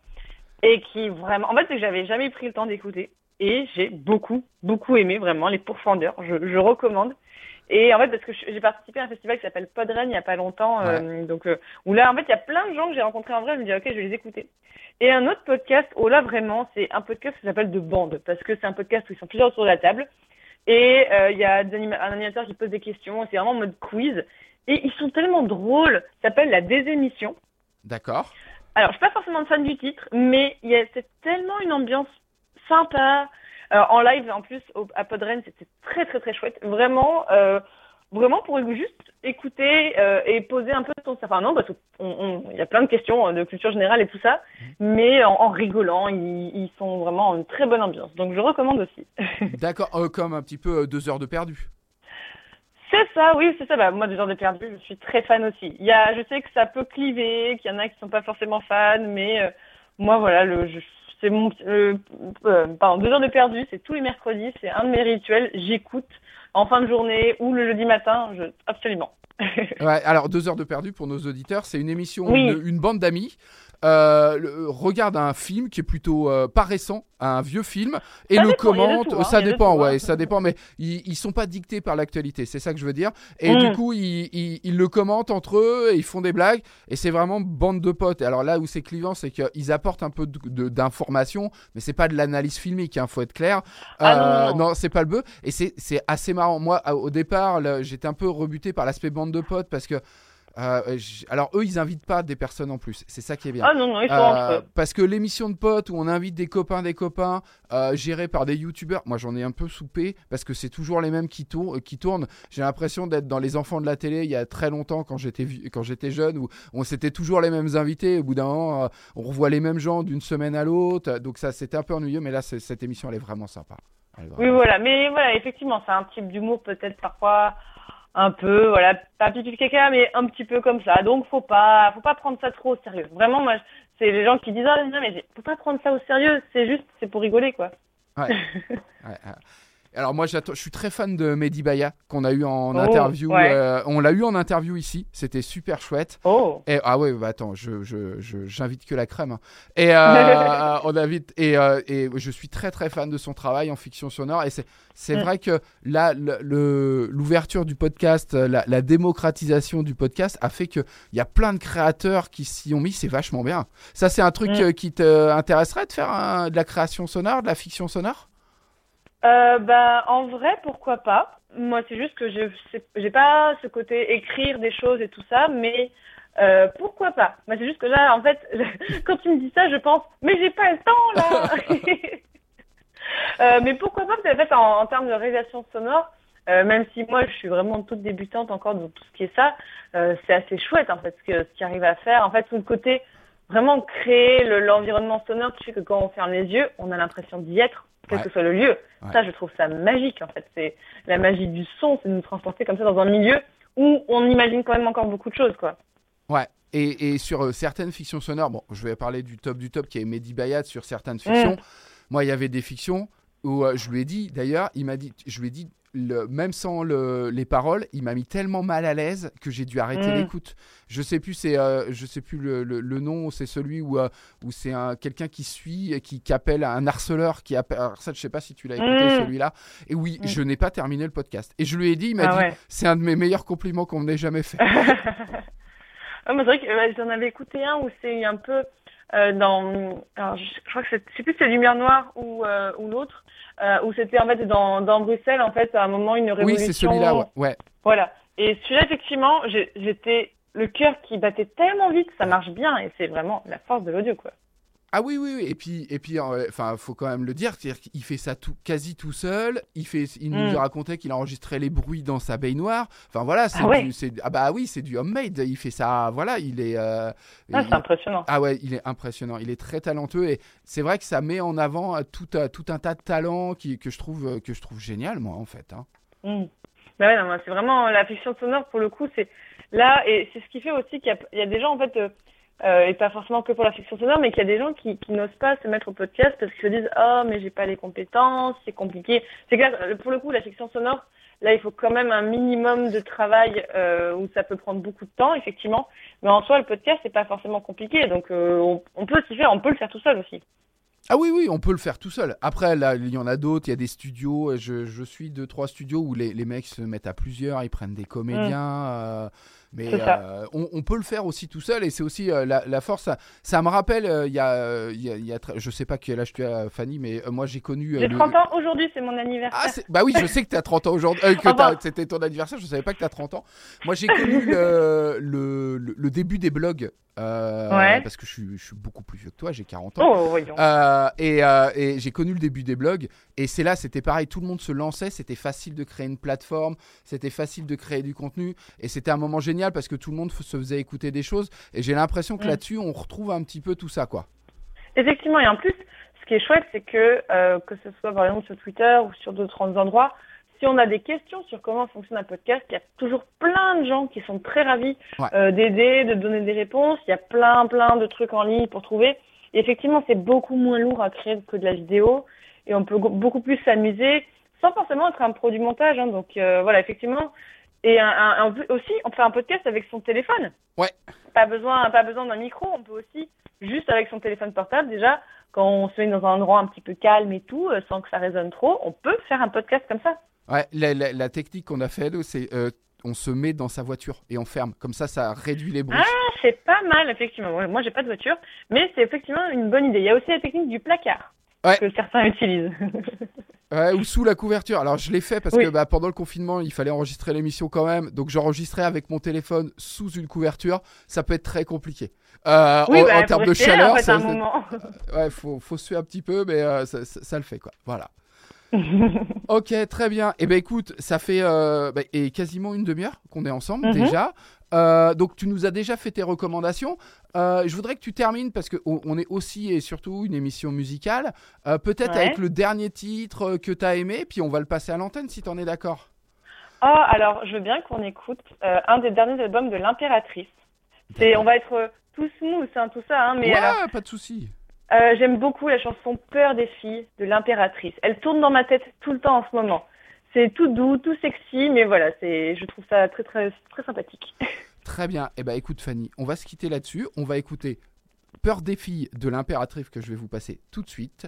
ouais. et qui vraiment, en fait, c'est que j'avais jamais pris le temps d'écouter, et j'ai beaucoup, beaucoup aimé vraiment Les Pourfendeurs, je, je recommande. Et en fait, parce que j'ai participé à un festival qui s'appelle Podren il y a pas longtemps, euh, donc euh, où là, en fait, il y a plein de gens que j'ai rencontrés en vrai, je me dis ok, je vais les écouter. Et un autre podcast, où là vraiment, c'est un podcast qui s'appelle De Bande, parce que c'est un podcast où ils sont plusieurs autour de la table. Et euh, il y a des anima- un animateur qui pose des questions, c'est vraiment en mode quiz. Et ils sont tellement drôles, ça s'appelle La Désémission. D'accord. Alors, je suis pas forcément fan du titre, mais il y a c'est tellement une ambiance sympa. Euh, en live, en plus, au, à Podren, c'était très, très, très chouette. Vraiment, euh, vraiment pour juste écouter euh, et poser un peu ton... Enfin, non, parce qu'il y a plein de questions de culture générale et tout ça, mais en, en rigolant, ils, ils sont vraiment en une très bonne ambiance. Donc, je recommande aussi. D'accord. euh, comme un petit peu euh, deux heures de perdu. C'est ça, oui, c'est ça. Bah, moi, des heures de perdu, je suis très fan aussi. Il y a, je sais que ça peut cliver, qu'il y en a qui sont pas forcément fans, mais moi, voilà, le, je, c'est mon, euh, euh, pardon, deux heures de perdu, c'est tous les mercredis, c'est un de mes rituels. J'écoute en fin de journée ou le jeudi matin, je, absolument. Ouais, alors deux heures de perdu pour nos auditeurs, c'est une émission, où Oui. une, une bande d'amis euh, le- regarde un film qui est plutôt euh, pas récent, un vieux film, et Ça le dépend, commente. tout, hein, ça dépend, tout, hein. ouais, ça dépend, mais ils, ils sont pas dictés par l'actualité, c'est ça que je veux dire. Et Mm. du coup, ils, ils- ils le commentent entre eux, et ils font des blagues, et c'est vraiment bande de potes. Alors là où c'est clivant, c'est qu'ils apportent un peu d'informations, mais c'est pas de l'analyse filmique, hein, faut être clair. Ah, non, non. c'est pas le bœuf. Et c'est assez marrant. Moi, au départ, j'étais un peu rebuté par l'aspect bande de potes parce que. Euh, alors eux ils invitent pas des personnes en plus. C'est ça qui est bien. Ah non, non, ils sont Euh, entre eux. parce que l'émission de potes où on invite des copains des copains euh, gérés par des youtubeurs moi j'en ai un peu soupé parce que c'est toujours les mêmes qui, tour- qui tournent. J'ai l'impression d'être dans les enfants de la télé il y a très longtemps quand j'étais vi- quand j'étais jeune où on c'était toujours les mêmes invités. Au bout d'un moment euh, on revoit les mêmes gens d'une semaine à l'autre. Donc ça c'était un peu ennuyeux mais là cette émission elle est vraiment sympa. Oui, voilà. Mais voilà, effectivement, c'est un type d'humour peut-être parfois un peu, voilà, pas pipi caca, mais un petit peu comme ça. Donc, faut pas, faut pas prendre ça trop au sérieux. Vraiment, moi, c'est les gens qui disent, ah, non, mais faut pas prendre ça au sérieux. C'est juste, c'est pour rigoler, quoi. Ouais. Ouais, ouais. Alors moi, je suis très fan de Mehdi Baya qu'on a eu en Oh, interview. ouais. euh, on l'a eu en interview ici. C'était super chouette. Oh. Et, ah ouais, bah attends, je, j'invite que la crème. hein. Et euh, on invite et, euh, et je suis très très fan de son travail en fiction sonore. Et c'est c'est Mm. vrai que là, l'ouverture du podcast, la, la démocratisation du podcast a fait que il y a plein de créateurs qui s'y ont mis. C'est vachement bien. Ça, c'est un truc Mm. qui te intéresserait de faire un- de la création sonore, de la fiction sonore? Euh, bah, en vrai, pourquoi pas? Moi, c'est juste que je j'ai pas ce côté écrire des choses et tout ça, mais euh, pourquoi pas? Moi, c'est juste que là, en fait, quand tu me dis ça, je pense, mais j'ai pas le temps là. Euh, mais pourquoi pas Parce qu'en fait, en, termes de réalisation sonore, euh, même si moi, je suis vraiment toute débutante encore dans tout ce qui est ça, c'est assez chouette en fait ce que ce qu'il arrive à faire. En fait, tout le côté vraiment créer le- l'environnement sonore qui fait que quand on ferme les yeux, on a l'impression d'y être, quel Ouais. que soit le lieu. Ouais. Ça, je trouve ça magique en fait. C'est la magie du son, c'est de nous transporter comme ça dans un milieu où on imagine quand même encore beaucoup de choses, quoi. Ouais. Et, et sur euh, certaines fictions sonores, bon, je vais parler du top du top qui est Mehdi Bayat sur certaines fictions. Mm. Moi, il y avait des fictions où euh, je lui ai dit, d'ailleurs, il m'a dit, je lui ai dit, le, même sans le- les paroles, il m'a mis tellement mal à l'aise que j'ai dû arrêter Mm. l'écoute. Je sais plus, c'est, euh, je sais plus le, nom, c'est celui où, euh, où c'est un, quelqu'un qui suit, et qui, qui appelle un harceleur, qui appelle, alors ça, je sais pas si tu l'as écouté Mm. celui-là. Et oui, Mm. je n'ai pas terminé le podcast. Et je lui ai dit, il m'a Ah dit, ouais. c'est un de mes meilleurs compliments qu'on m'ait jamais fait. Ah, c'est vrai que euh, j'en avais écouté un où c'est un peu euh, dans. Alors, je, je crois que c'est, je sais plus si c'est Lumière Noire ou, ou l'autre, euh, où c'était en fait dans, dans Bruxelles, en fait, à un moment, une oui, révolution. c'est celui-là, ouais. ouais. Voilà. Et celui-là, effectivement, j'étais le cœur qui battait tellement vite, ça marche bien, et c'est vraiment la force de l'audio, quoi. Ah oui, oui, oui. Et puis, et puis, euh, enfin, faut quand même le dire, c'est-à-dire qu'il fait ça tout, quasi tout seul. Il fait, il nous Mm. racontait qu'il enregistrait les bruits dans sa baignoire. Enfin voilà, c'est Ah ouais. ah bah oui, c'est du homemade. Il fait ça, voilà, il est. euh, Ah, c'est impressionnant. ah ouais, il est impressionnant. Il est très talentueux et c'est vrai que ça met en avant tout, euh, tout un tas de talents qui, que je trouve, que je trouve génial, moi, en fait. hein. Mm. Bah ouais, c'est vraiment la fiction sonore pour le coup, c'est là et c'est ce qui fait aussi qu'il y y a des gens en fait euh, et pas forcément que pour la fiction sonore, mais qu'il y a des gens qui, qui n'osent pas se mettre au podcast parce qu'ils se disent oh mais j'ai pas les compétences, c'est compliqué. C'est clair, euh, pour le coup la fiction sonore, là il faut quand même un minimum de travail euh, où ça peut prendre beaucoup de temps effectivement, mais en soi le podcast c'est pas forcément compliqué donc euh, on, on peut s'y faire, on peut le faire tout seul aussi. Ah oui, oui, on peut le faire tout seul. Après, là, il y en a d'autres. Il y a des studios. Je, je suis deux, trois studios où les, les mecs se mettent à plusieurs. Ils prennent des comédiens. euh, mais euh, on, on peut le faire aussi tout seul. Et c'est aussi euh, la, la force. Ça, ça me rappelle, euh, il y a, il y a, il y a très- je sais pas quel âge tu as, Fanny, mais moi j'ai connu. J'ai le- 30 ans aujourd'hui, c'est mon anniversaire. Ah, bah oui, je sais que tu as 30 ans aujourd'hui. que c'était ton anniversaire, je savais pas que tu as 30 ans. Moi, j'ai connu le, le, le- le début des blogs. Ouais. Parce que je suis, je suis beaucoup plus vieux que toi, j'ai 40 ans. Oh et j'ai connu le début des blogs. Et c'est là, c'était pareil, tout le monde se lançait. C'était facile de créer une plateforme, c'était facile de créer du contenu. Et c'était un moment génial parce que tout le monde se faisait écouter des choses. Et j'ai l'impression que Mm. là-dessus, on retrouve un petit peu tout ça, quoi. Effectivement, et en plus, ce qui est chouette, c'est que, euh, que ce soit par exemple sur Twitter ou sur d'autres endroits, si on a des questions sur comment fonctionne un podcast, il y a toujours plein de gens qui sont très ravis Ouais. euh, d'aider, de donner des réponses. Il y a plein, plein de trucs en ligne pour trouver. Et effectivement, c'est beaucoup moins lourd à créer que de la vidéo. Et on peut beaucoup plus s'amuser sans forcément être un pro du montage. hein. Donc euh, voilà, effectivement. Et un, un- un- aussi, on peut faire un podcast avec son téléphone. Ouais. Pas besoin, pas besoin d'un micro. On peut aussi juste avec son téléphone portable déjà quand on se met dans un endroit un petit peu calme et tout, euh, sans que ça résonne trop, on peut faire un podcast comme ça. Ouais, la, la- la technique qu'on a fait, c'est euh, on se met dans sa voiture et on ferme. Comme ça, ça réduit les bruits. Ah, c'est pas mal, effectivement. Moi, j'ai pas de voiture, mais c'est effectivement une bonne idée. Il y a aussi la technique du placard Ouais. que certains utilisent. Ouais, ou sous la couverture. Alors je l'ai fait parce Oui. que bah, pendant le confinement, il fallait enregistrer l'émission quand même. Donc j'enregistrais avec mon téléphone sous une couverture. Ça peut être très compliqué. Euh, oui, en, bah, en termes de chaleur, en fait, ça, un moment. ouais, faut, faut suer un petit peu, mais euh, ça, ça- ça le fait quoi. Voilà. Ok, très bien. Et ben écoute, ça fait euh, bah, et quasiment une demi-heure qu'on est ensemble Mhm. déjà. Euh, donc tu nous as déjà fait tes recommandations. Euh, je voudrais que tu termines parce que on est aussi et surtout une émission musicale. Euh, Peut-être Ouais. avec le dernier titre que tu as aimé, puis on va le passer à l'antenne si tu en es d'accord. Oh, alors, je veux bien qu'on écoute un des derniers albums de l'Impératrice. C'est, on va être tout smooth, hein, tout ça, hein, mais ouais, alors, pas de souci. J'aime beaucoup la chanson Peur des filles de l'impératrice. Elle tourne dans ma tête tout le temps en ce moment. C'est tout doux, tout sexy, mais voilà, c'est, je trouve ça très très très sympathique. Très bien. Eh ben écoute Fanny, on va se quitter là-dessus. On va écouter Peur des filles de l'impératrice que je vais vous passer tout de suite.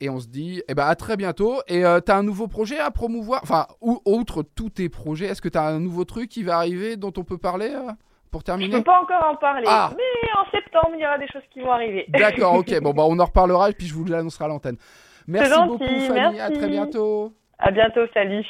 Et on se dit, eh ben à très bientôt. Et euh, t'as un nouveau projet à promouvoir? Enfin, ou, outre tous tes projets, est-ce que t'as un nouveau truc qui va arriver dont on peut parler euh, pour Je terminer? peux pas encore en parler, Ah. mais en septembre il y aura des choses qui vont arriver. D'accord, ok. Bon, bah on en reparlera et puis je vous l'annoncerai à l'antenne. Merci gentil, beaucoup Fanny, à très bientôt. À bientôt, salut.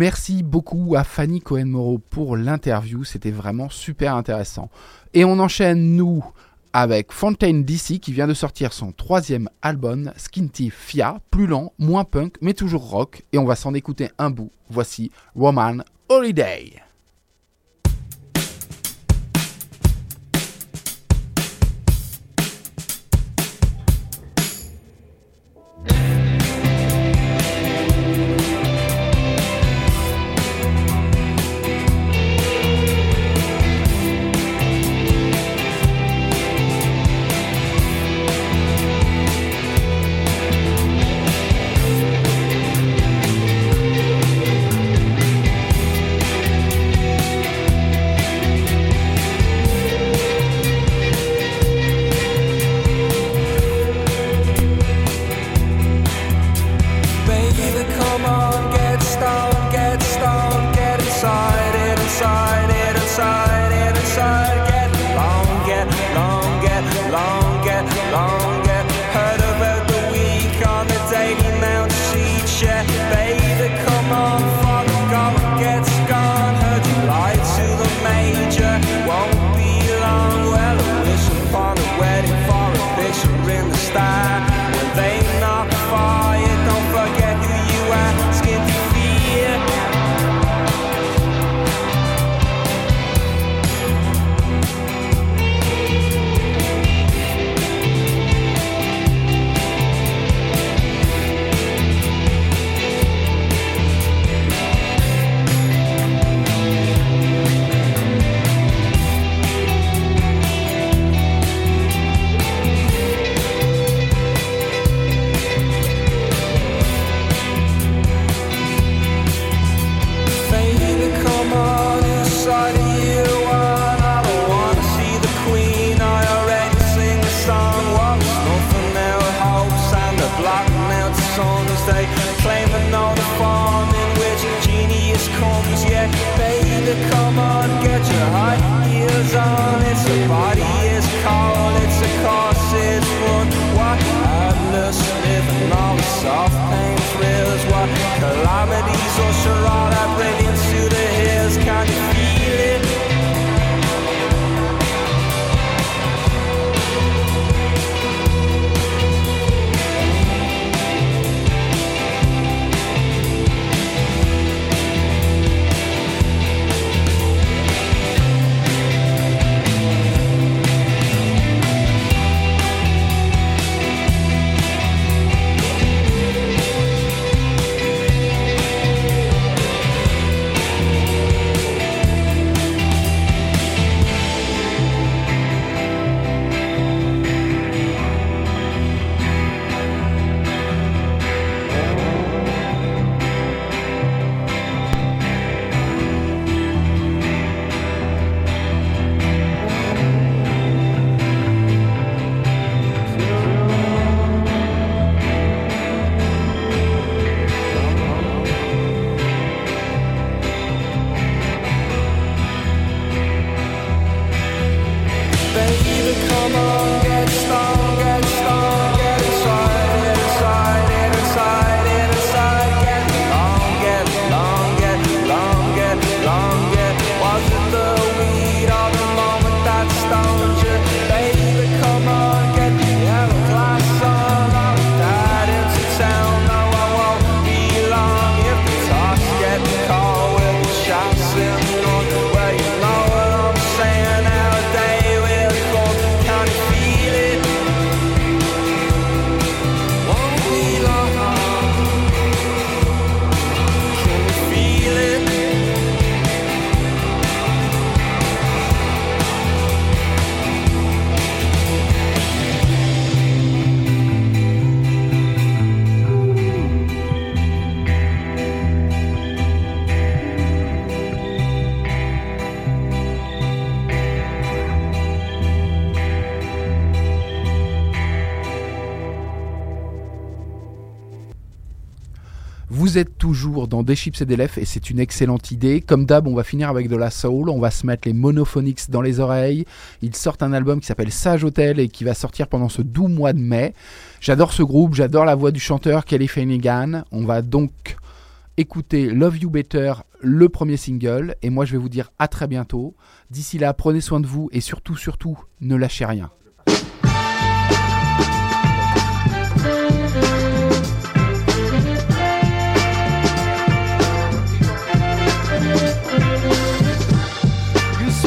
Merci beaucoup à Fanny Cohen-Moreau pour l'interview, c'était vraiment super intéressant. Et on enchaîne, nous, avec Fontaine DC qui vient de sortir son troisième album, Skinty Fia, plus lent, moins punk, mais toujours rock. Et on va s'en écouter un bout. Voici Roman Holiday. Tongues. They claim the form in which genius comes. Yeah, baby, come on, get your high heels on. It's a body, it's cold, it's a course, it's fun. What madness, all the soft pain thrills. What calamities usher all toujours dans Des Chips et des Lèvres et c'est une excellente idée. Comme d'hab, on va finir avec de la soul. On va se mettre les monophonics dans les oreilles. Ils sortent un album qui s'appelle Sage Hotel et qui va sortir pendant ce doux mois de mai. J'adore ce groupe, j'adore la voix du chanteur Kelly Finnegan. On va donc écouter Love You Better, le premier single. Et moi, je vais vous dire à très bientôt. D'ici là, prenez soin de vous et surtout, surtout, ne lâchez rien.